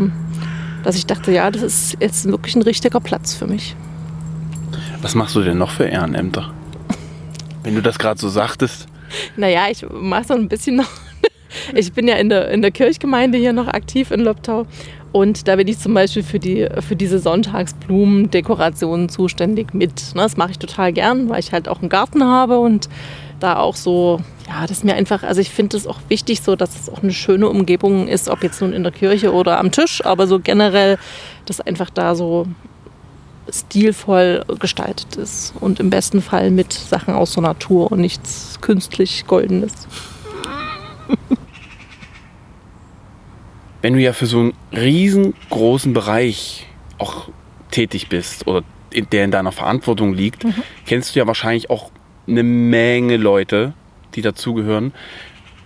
S1: dass ich dachte, ja, das ist jetzt wirklich ein richtiger Platz für mich.
S2: Was machst du denn noch für Ehrenämter? Wenn du das gerade so sagtest.
S1: Naja, ich mache so ein bisschen noch. Ich bin ja in der, in der Kirchgemeinde hier noch aktiv in Lobtau. Und da bin ich zum Beispiel für, die, für diese Sonntagsblumendekorationen zuständig mit. Ne, das mache ich total gern, weil ich halt auch einen Garten habe und da auch so, ja, das ist mir einfach, also ich finde es auch wichtig, so dass es auch eine schöne Umgebung ist, ob jetzt nun in der Kirche oder am Tisch, aber so generell, dass einfach da so stilvoll gestaltet ist und im besten Fall mit Sachen aus der Natur und nichts künstlich Goldenes.
S2: Wenn du ja für so einen riesengroßen Bereich auch tätig bist oder der in deiner Verantwortung liegt, mhm. kennst du ja wahrscheinlich auch eine Menge Leute, die dazugehören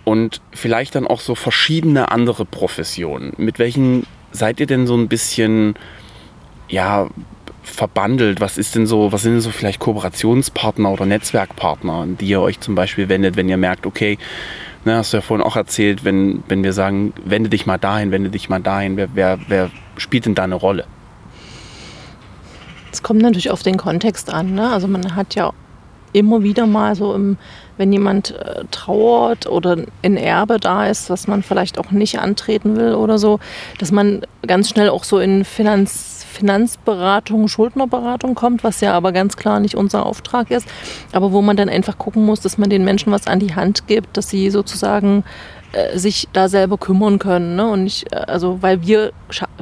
S2: und vielleicht dann auch so verschiedene andere Professionen. Mit welchen seid ihr denn so ein bisschen ja verbandelt? Was ist denn so, was sind denn so vielleicht Kooperationspartner oder Netzwerkpartner, an die ihr euch zum Beispiel wendet, wenn ihr merkt, okay, ne, hast du ja vorhin auch erzählt, wenn, wenn wir sagen, wende dich mal dahin, wende dich mal dahin, wer, wer, wer spielt denn da eine Rolle?
S1: Es kommt natürlich auf den Kontext an. Ne? Also man hat ja immer wieder mal so, im, wenn jemand äh, trauert oder ein Erbe da ist, was man vielleicht auch nicht antreten will oder so, dass man ganz schnell auch so in Finanz, Finanzberatung, Schuldnerberatung kommt, was ja aber ganz klar nicht unser Auftrag ist, aber wo man dann einfach gucken muss, dass man den Menschen was an die Hand gibt, dass sie sozusagen äh, sich da selber kümmern können. Ne? Und nicht, äh, also, weil wir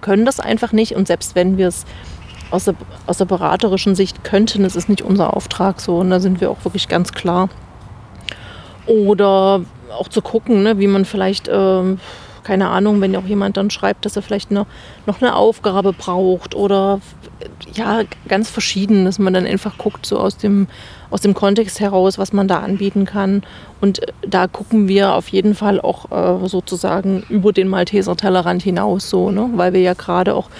S1: können das einfach nicht und selbst wenn wir es aus der, aus der beraterischen Sicht könnten. Das ist nicht unser Auftrag so und da sind wir auch wirklich ganz klar. Oder auch zu gucken, ne, wie man vielleicht, ähm, keine Ahnung, wenn auch jemand dann schreibt, dass er vielleicht eine, noch eine Aufgabe braucht oder ja, ganz verschieden, dass man dann einfach guckt, so aus dem, aus dem Kontext heraus, was man da anbieten kann. Und äh, da gucken wir auf jeden Fall auch äh, sozusagen über den Malteser Tellerrand hinaus, so, ne? weil wir ja gerade auch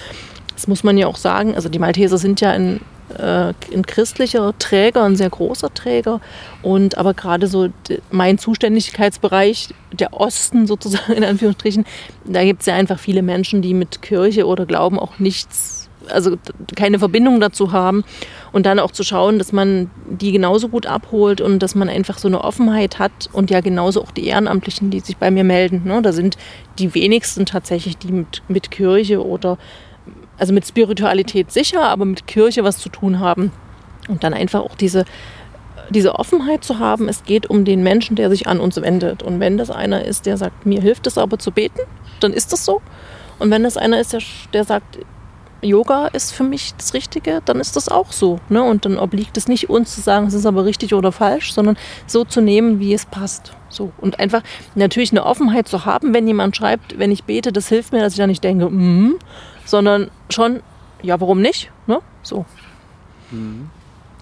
S1: das muss man ja auch sagen. Also die Malteser sind ja äh, ein christlicher Träger, ein sehr großer Träger. Und aber gerade so mein Zuständigkeitsbereich, der Osten sozusagen in Anführungsstrichen, da gibt es ja einfach viele Menschen, die mit Kirche oder Glauben auch nichts, also keine Verbindung dazu haben. Und dann auch zu schauen, dass man die genauso gut abholt und dass man einfach so eine Offenheit hat und ja genauso auch die Ehrenamtlichen, die sich bei mir melden. Ne? Da sind die wenigsten tatsächlich, die mit, mit Kirche oder also mit Spiritualität sicher, aber mit Kirche was zu tun haben. Und dann einfach auch diese, diese Offenheit zu haben, es geht um den Menschen, der sich an uns wendet. Und wenn das einer ist, der sagt, mir hilft es aber zu beten, dann ist das so. Und wenn das einer ist, der, der sagt, Yoga ist für mich das Richtige, dann ist das auch so. Ne? Und dann obliegt es nicht uns zu sagen, es ist aber richtig oder falsch, sondern so zu nehmen, wie es passt. So. Und einfach natürlich eine Offenheit zu haben, wenn jemand schreibt, wenn ich bete, das hilft mir, dass ich dann nicht denke, mm, sondern schon, ja, warum nicht? Ne? So. Mhm.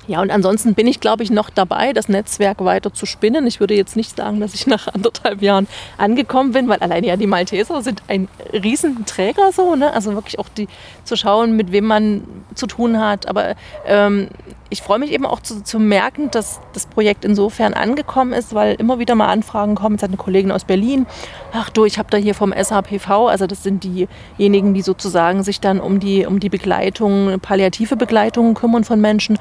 S1: Ja, und ansonsten bin ich, glaube ich, noch dabei, das Netzwerk weiter zu spinnen. Ich würde jetzt nicht sagen, dass ich nach anderthalb Jahren angekommen bin, weil allein ja die Malteser sind ein Riesenträger so, ne? Also wirklich auch die zu schauen, mit wem man zu tun hat. Aber ähm, ich freue mich eben auch zu, zu, merken, dass das Projekt insofern angekommen ist, weil immer wieder mal Anfragen kommen. Es hat eine Kollegin aus Berlin. Ach du, ich habe da hier vom SAPV, also das sind diejenigen, die sozusagen sich dann um die, um die Begleitung, palliative Begleitung kümmern von Menschen.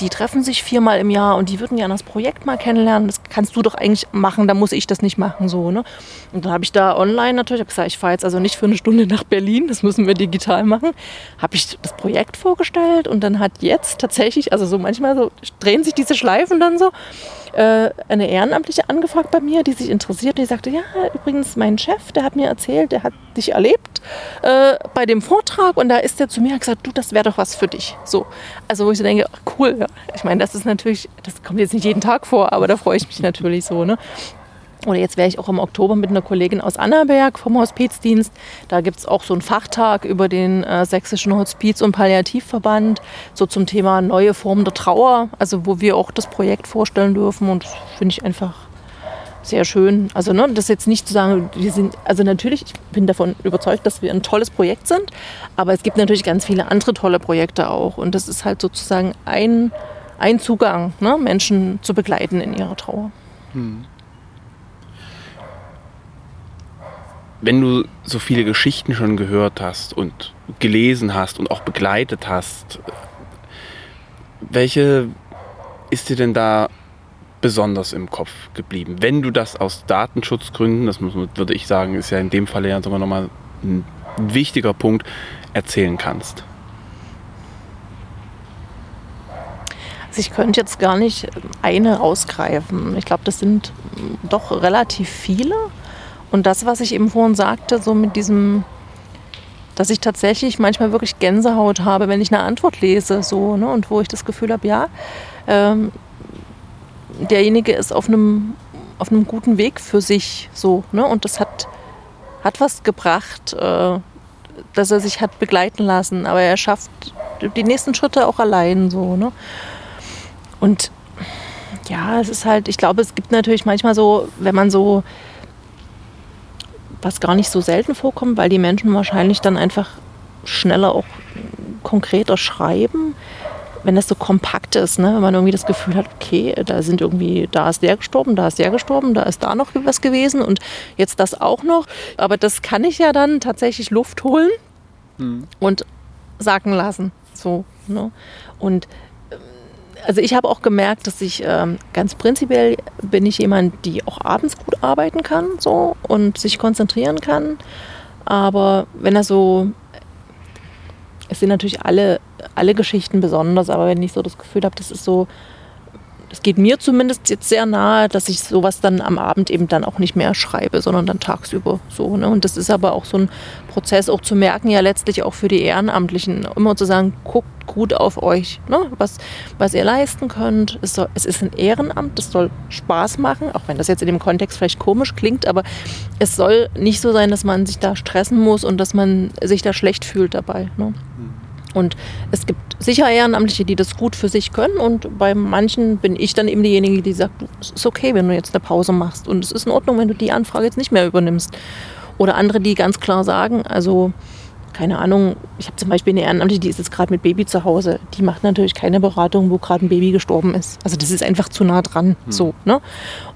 S1: Die treffen sich viermal im Jahr und die würden gerne das Projekt mal kennenlernen. Das kannst du doch eigentlich machen, da muss ich das nicht machen. so. Ne? Und dann habe ich da online natürlich gesagt, ich fahre jetzt also nicht für eine Stunde nach Berlin, das müssen wir digital machen. Habe ich das Projekt vorgestellt und dann hat jetzt tatsächlich, also so manchmal so drehen sich diese Schleifen dann so, äh, eine Ehrenamtliche angefragt bei mir, die sich interessiert. Die sagte, ja, übrigens mein Chef, der hat mir erzählt, der hat dich erlebt äh, bei dem Vortrag und da ist er zu mir und gesagt, du, das wäre doch was für dich. So, also wo ich so denke, ach, cool. Ja. Ich meine, das ist natürlich, das kommt jetzt nicht jeden Tag vor, aber da freue ich mich natürlich so. Ne? Oder jetzt wäre ich auch im Oktober mit einer Kollegin aus Annaberg vom Hospizdienst. Da gibt es auch so einen Fachtag über den äh, Sächsischen Hospiz- und Palliativverband, so zum Thema neue Formen der Trauer, also wo wir auch das Projekt vorstellen dürfen. Und finde ich einfach sehr schön. Also ne, das jetzt nicht zu sagen, wir sind, also natürlich, ich bin davon überzeugt, dass wir ein tolles Projekt sind, aber es gibt natürlich ganz viele andere tolle Projekte auch. Und das ist halt sozusagen ein, ein Zugang, ne, Menschen zu begleiten in ihrer Trauer. Hm.
S2: Wenn du so viele Geschichten schon gehört hast und gelesen hast und auch begleitet hast, welche ist dir denn da besonders im Kopf geblieben? Wenn du das aus Datenschutzgründen, das muss, würde ich sagen, ist ja in dem Fall ja sogar nochmal ein wichtiger Punkt, erzählen kannst.
S1: Also ich könnte jetzt gar nicht eine rausgreifen. Ich glaube, das sind doch relativ viele. Und das, was ich eben vorhin sagte, so mit diesem, dass ich tatsächlich manchmal wirklich Gänsehaut habe, wenn ich eine Antwort lese, so, ne, und wo ich das Gefühl habe, ja, ähm, derjenige ist auf einem, auf einem guten Weg für sich, so, ne, und das hat, hat was gebracht, äh, dass er sich hat begleiten lassen, aber er schafft die nächsten Schritte auch allein, so, ne. Und ja, es ist halt, ich glaube, es gibt natürlich manchmal so, wenn man so was gar nicht so selten vorkommt, weil die Menschen wahrscheinlich dann einfach schneller auch konkreter schreiben, wenn das so kompakt ist, ne? wenn man irgendwie das Gefühl hat, okay, da sind irgendwie, da ist der gestorben, da ist der gestorben, da ist da noch was gewesen und jetzt das auch noch. Aber das kann ich ja dann tatsächlich Luft holen hm. und sacken lassen. So, ne? Und also ich habe auch gemerkt, dass ich ähm, ganz prinzipiell bin ich jemand, die auch abends gut arbeiten kann so und sich konzentrieren kann. Aber wenn er so, es sind natürlich alle, alle Geschichten besonders, aber wenn ich so das Gefühl habe, das ist so das geht mir zumindest jetzt sehr nahe, dass ich sowas dann am Abend eben dann auch nicht mehr schreibe, sondern dann tagsüber so. Ne? Und das ist aber auch so ein Prozess, auch zu merken, ja letztlich auch für die Ehrenamtlichen, immer zu sagen, guckt gut auf euch, ne? was, was ihr leisten könnt. Es, soll, es ist ein Ehrenamt, es soll Spaß machen, auch wenn das jetzt in dem Kontext vielleicht komisch klingt, aber es soll nicht so sein, dass man sich da stressen muss und dass man sich da schlecht fühlt dabei. Ne? Mhm. Und es gibt sicher Ehrenamtliche, die das gut für sich können. Und bei manchen bin ich dann eben diejenige, die sagt, es ist okay, wenn du jetzt eine Pause machst. Und es ist in Ordnung, wenn du die Anfrage jetzt nicht mehr übernimmst. Oder andere, die ganz klar sagen, also keine Ahnung, ich habe zum Beispiel eine Ehrenamtliche, die ist jetzt gerade mit Baby zu Hause. Die macht natürlich keine Beratung, wo gerade ein Baby gestorben ist. Also das ist einfach zu nah dran. Hm. So, ne?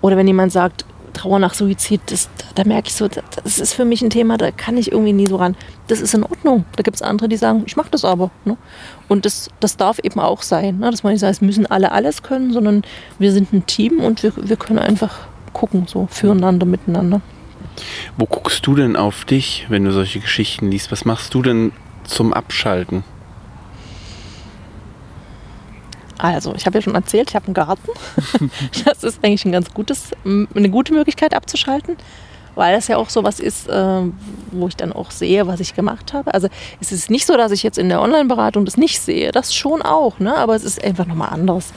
S1: Oder wenn jemand sagt, Trauer nach Suizid, das, da merke ich so, das ist für mich ein Thema, da kann ich irgendwie nie so ran. Das ist in Ordnung. Da gibt es andere, die sagen, ich mache das aber. Ne? Und das, das darf eben auch sein, ne? dass man nicht sagt, es müssen alle alles können, sondern wir sind ein Team und wir, wir können einfach gucken, so füreinander, miteinander.
S2: Wo guckst du denn auf dich, wenn du solche Geschichten liest? Was machst du denn zum Abschalten?
S1: Also, ich habe ja schon erzählt, ich habe einen Garten. das ist eigentlich ein ganz gutes, eine gute Möglichkeit abzuschalten, weil das ja auch so was ist, äh, wo ich dann auch sehe, was ich gemacht habe. Also es ist nicht so, dass ich jetzt in der Online-Beratung das nicht sehe, das schon auch, ne? aber es ist einfach nochmal anders.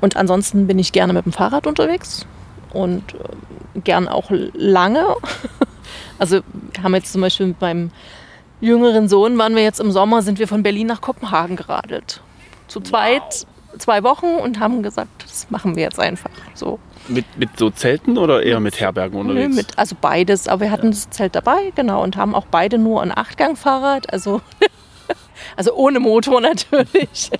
S1: Und ansonsten bin ich gerne mit dem Fahrrad unterwegs und äh, gern auch lange. Also haben jetzt zum Beispiel mit meinem jüngeren Sohn, waren wir jetzt im Sommer, sind wir von Berlin nach Kopenhagen geradelt. Zu zweit zwei Wochen und haben gesagt, das machen wir jetzt einfach so.
S2: Mit, mit so Zelten oder eher mit Herbergen unterwegs?
S1: Mit, also beides, aber wir hatten das Zelt dabei, genau, und haben auch beide nur ein Achtgang-Fahrrad, also Also ohne Motor natürlich.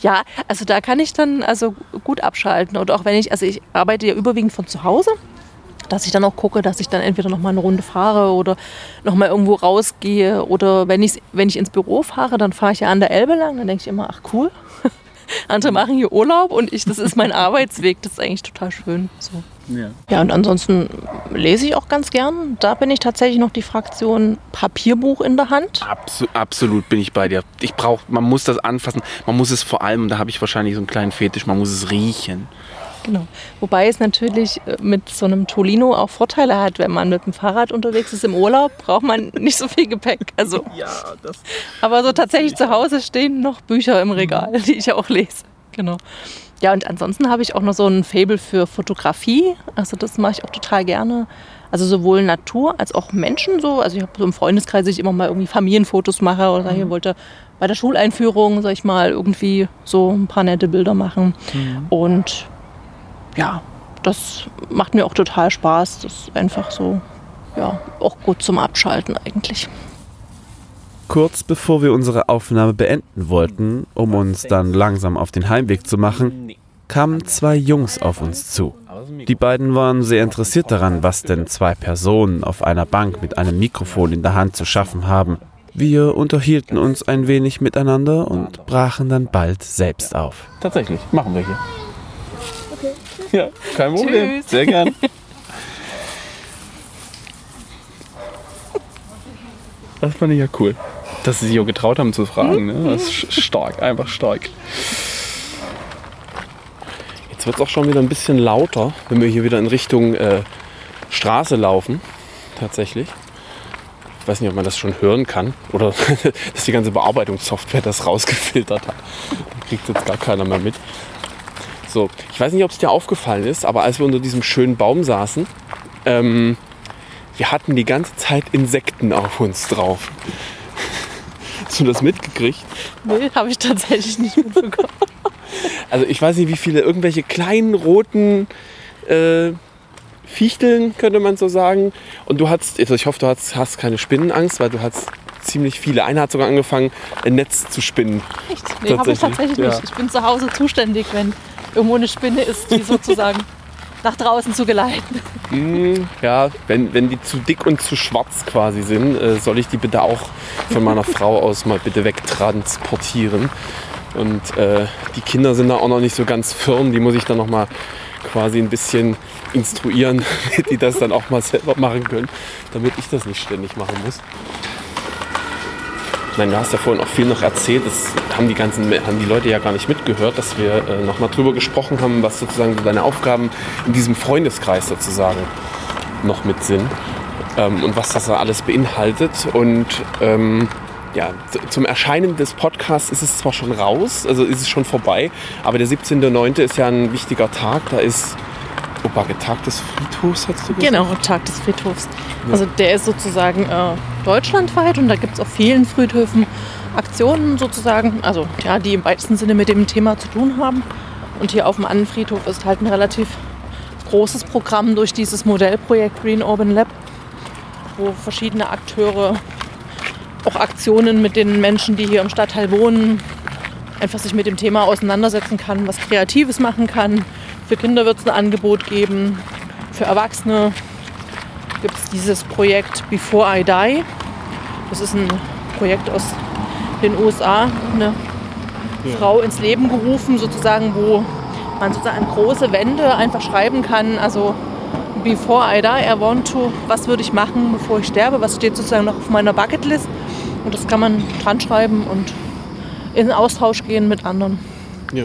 S1: ja, also da kann ich dann also gut abschalten. Und auch wenn ich, also ich arbeite ja überwiegend von zu Hause, dass ich dann auch gucke, dass ich dann entweder noch mal eine Runde fahre oder noch mal irgendwo rausgehe. Oder wenn ich, wenn ich ins Büro fahre, dann fahre ich ja an der Elbe lang. Dann denke ich immer, ach cool, andere machen hier Urlaub und ich, das ist mein Arbeitsweg. Das ist eigentlich total schön. So. Ja. ja, und ansonsten lese ich auch ganz gern. Da bin ich tatsächlich noch die Fraktion Papierbuch in der Hand.
S2: Absu absolut bin ich bei dir. Ich brauche, man muss das anfassen. Man muss es vor allem, da habe ich wahrscheinlich so einen kleinen Fetisch, man muss es riechen.
S1: Genau. Wobei es natürlich äh, mit so einem Tolino auch Vorteile hat, wenn man mit dem Fahrrad unterwegs ist im Urlaub, braucht man nicht so viel Gepäck. Also, ja, das aber so tatsächlich zu Hause stehen noch Bücher im Regal, die ich auch lese. Genau. Ja, und ansonsten habe ich auch noch so ein Fable für Fotografie. Also das mache ich auch total gerne. Also sowohl Natur als auch Menschen so. Also ich habe so im Freundeskreis, dass ich immer mal irgendwie Familienfotos mache oder hier mhm. wollte bei der Schuleinführung, sag ich mal, irgendwie so ein paar nette Bilder machen. Mhm. Und ja, das macht mir auch total Spaß. Das ist einfach so, ja, auch gut zum Abschalten eigentlich.
S3: Kurz bevor wir unsere Aufnahme beenden wollten, um uns dann langsam auf den Heimweg zu machen, kamen zwei Jungs auf uns zu. Die beiden waren sehr interessiert daran, was denn zwei Personen auf einer Bank mit einem Mikrofon in der Hand zu schaffen haben. Wir unterhielten uns ein wenig miteinander und brachen dann bald selbst auf.
S2: Tatsächlich, machen wir hier. Ja, kein Problem. Tschüss. Sehr gern. Das fand ich ja cool. Dass sie sich auch getraut haben zu fragen. Ne? Das ist stark, einfach stark. Jetzt wird es auch schon wieder ein bisschen lauter, wenn wir hier wieder in Richtung äh, Straße laufen. Tatsächlich. Ich weiß nicht, ob man das schon hören kann oder dass die ganze Bearbeitungssoftware das rausgefiltert hat. Da kriegt jetzt gar keiner mehr mit. So, ich weiß nicht, ob es dir aufgefallen ist, aber als wir unter diesem schönen Baum saßen, ähm, wir hatten die ganze Zeit Insekten auf uns drauf. Hast du das mitgekriegt?
S1: Nee, habe ich tatsächlich nicht mitbekommen.
S2: also ich weiß nicht, wie viele, irgendwelche kleinen roten äh, Fichteln, könnte man so sagen. Und du hast, also ich hoffe, du hast, hast keine Spinnenangst, weil du hast ziemlich viele. Einer hat sogar angefangen, ein Netz zu spinnen.
S1: Echt? Nee, habe ich tatsächlich ja. nicht. Ich bin zu Hause zuständig, wenn irgendwo eine Spinne ist, die sozusagen nach draußen zu geleiten.
S2: Mm, ja, wenn, wenn die zu dick und zu schwarz quasi sind, äh, soll ich die bitte auch von meiner Frau aus mal bitte wegtransportieren. Und äh, die Kinder sind da auch noch nicht so ganz firm, die muss ich dann noch mal quasi ein bisschen instruieren, damit die das dann auch mal selber machen können, damit ich das nicht ständig machen muss. Meine, du hast ja vorhin auch viel noch erzählt, das haben die ganzen haben die Leute ja gar nicht mitgehört, dass wir äh, nochmal drüber gesprochen haben, was sozusagen deine Aufgaben in diesem Freundeskreis sozusagen noch mit sind ähm, und was das da alles beinhaltet. Und ähm, ja, zum Erscheinen des Podcasts ist es zwar schon raus, also ist es schon vorbei, aber der 17.09. ist ja ein wichtiger Tag, da ist Obage, Tag des Friedhofs, hast du
S1: gesagt? Genau, Tag des Friedhofs. Ja. Also der ist sozusagen äh, deutschlandweit und da gibt es auf vielen Friedhöfen Aktionen sozusagen, also ja, die im weitesten Sinne mit dem Thema zu tun haben. Und hier auf dem Annenfriedhof ist halt ein relativ großes Programm durch dieses Modellprojekt Green Urban Lab, wo verschiedene Akteure auch Aktionen mit den Menschen, die hier im Stadtteil wohnen, einfach sich mit dem Thema auseinandersetzen kann, was Kreatives machen kann. Für Kinder wird es ein Angebot geben, für Erwachsene gibt es dieses Projekt Before I Die. Das ist ein Projekt aus den USA, eine ja. Frau ins Leben gerufen, sozusagen, wo man sozusagen große Wände einfach schreiben kann. Also Before I die, I want to, was würde ich machen, bevor ich sterbe, was steht sozusagen noch auf meiner Bucketlist. Und das kann man dran schreiben und in Austausch gehen mit anderen.
S2: Ja.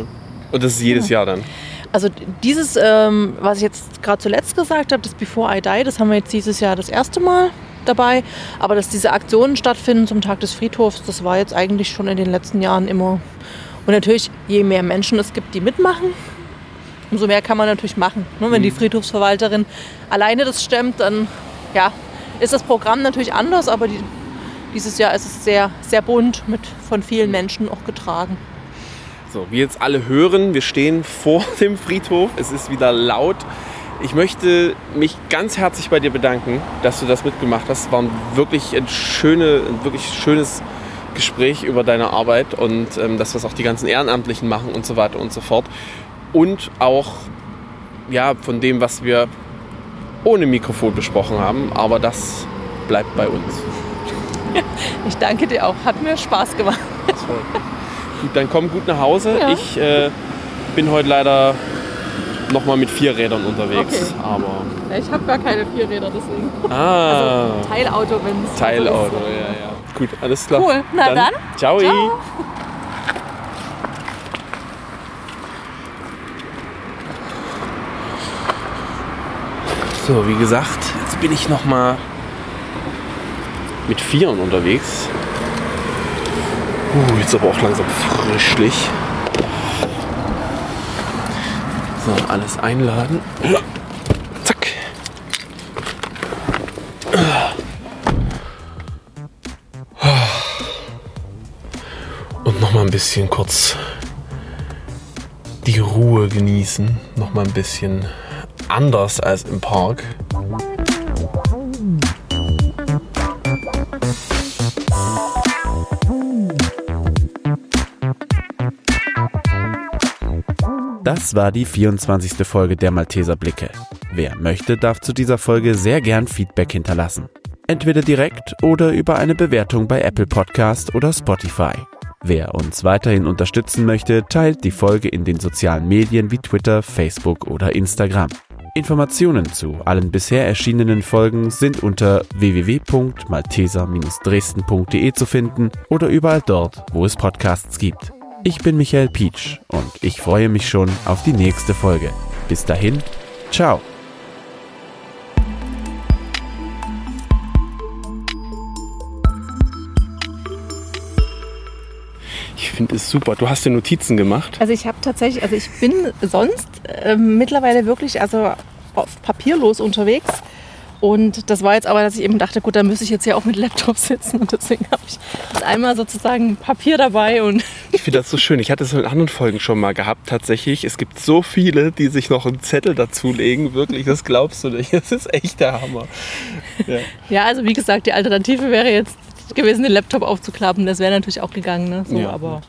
S2: Und das ist jedes ja. Jahr dann?
S1: Also dieses, ähm, was ich jetzt gerade zuletzt gesagt habe, das Before I Die, das haben wir jetzt dieses Jahr das erste Mal dabei. Aber dass diese Aktionen stattfinden zum Tag des Friedhofs, das war jetzt eigentlich schon in den letzten Jahren immer. Und natürlich, je mehr Menschen es gibt, die mitmachen, umso mehr kann man natürlich machen. Ne? Wenn die mhm. Friedhofsverwalterin alleine das stemmt, dann ja, ist das Programm natürlich anders, aber die, dieses Jahr ist es sehr, sehr bunt mit von vielen Menschen auch getragen.
S2: So, wie jetzt alle hören, wir stehen vor dem Friedhof. Es ist wieder laut. Ich möchte mich ganz herzlich bei dir bedanken, dass du das mitgemacht hast. Es war ein wirklich, ein schöne, ein wirklich schönes Gespräch über deine Arbeit und ähm, das, was auch die ganzen Ehrenamtlichen machen und so weiter und so fort. Und auch ja, von dem, was wir ohne Mikrofon besprochen haben. Aber das bleibt bei uns.
S1: Ich danke dir auch. Hat mir Spaß gemacht.
S2: Gut, dann komm gut nach Hause.
S1: Ja.
S2: Ich äh, bin heute leider nochmal mit vier Rädern unterwegs.
S1: Okay.
S2: Aber.
S1: Ich habe gar keine vier Räder, deswegen.
S2: Ah,
S1: Teilauto, wenn es
S2: Teilauto, ja, ja. Gut, alles klar.
S1: Cool. Na dann.
S2: Ciao.
S1: Ciao.
S2: So, wie gesagt, jetzt bin ich nochmal mit Vieren unterwegs. Uh, jetzt aber auch langsam frischlich. So, alles einladen. Zack. Und nochmal ein bisschen kurz die Ruhe genießen. Nochmal ein bisschen anders als im Park.
S3: Das war die 24. Folge der Malteser Blicke. Wer möchte, darf zu dieser Folge sehr gern Feedback hinterlassen. Entweder direkt oder über eine Bewertung bei Apple Podcast oder Spotify. Wer uns weiterhin unterstützen möchte, teilt die Folge in den sozialen Medien wie Twitter, Facebook oder Instagram. Informationen zu allen bisher erschienenen Folgen sind unter www.malteser-dresden.de zu finden oder überall dort, wo es Podcasts gibt. Ich bin Michael Pietsch und ich freue mich schon auf die nächste Folge. Bis dahin, ciao.
S2: Ich finde es super. Du hast dir Notizen gemacht.
S1: Also ich habe tatsächlich, also ich bin sonst ähm, mittlerweile wirklich also oft papierlos unterwegs. Und das war jetzt aber, dass ich eben dachte, gut, dann müsste ich jetzt ja auch mit Laptop sitzen. Und deswegen habe ich jetzt einmal sozusagen Papier dabei und
S2: Ich finde das so schön. Ich hatte es in anderen Folgen schon mal gehabt, tatsächlich. Es gibt so viele, die sich noch einen Zettel dazulegen. Wirklich, das glaubst du nicht. Das ist echt der Hammer. Ja.
S1: ja, also wie gesagt, die Alternative wäre jetzt gewesen, den Laptop aufzuklappen. Das wäre natürlich auch gegangen. Ne? So,
S2: Ja,
S1: aber.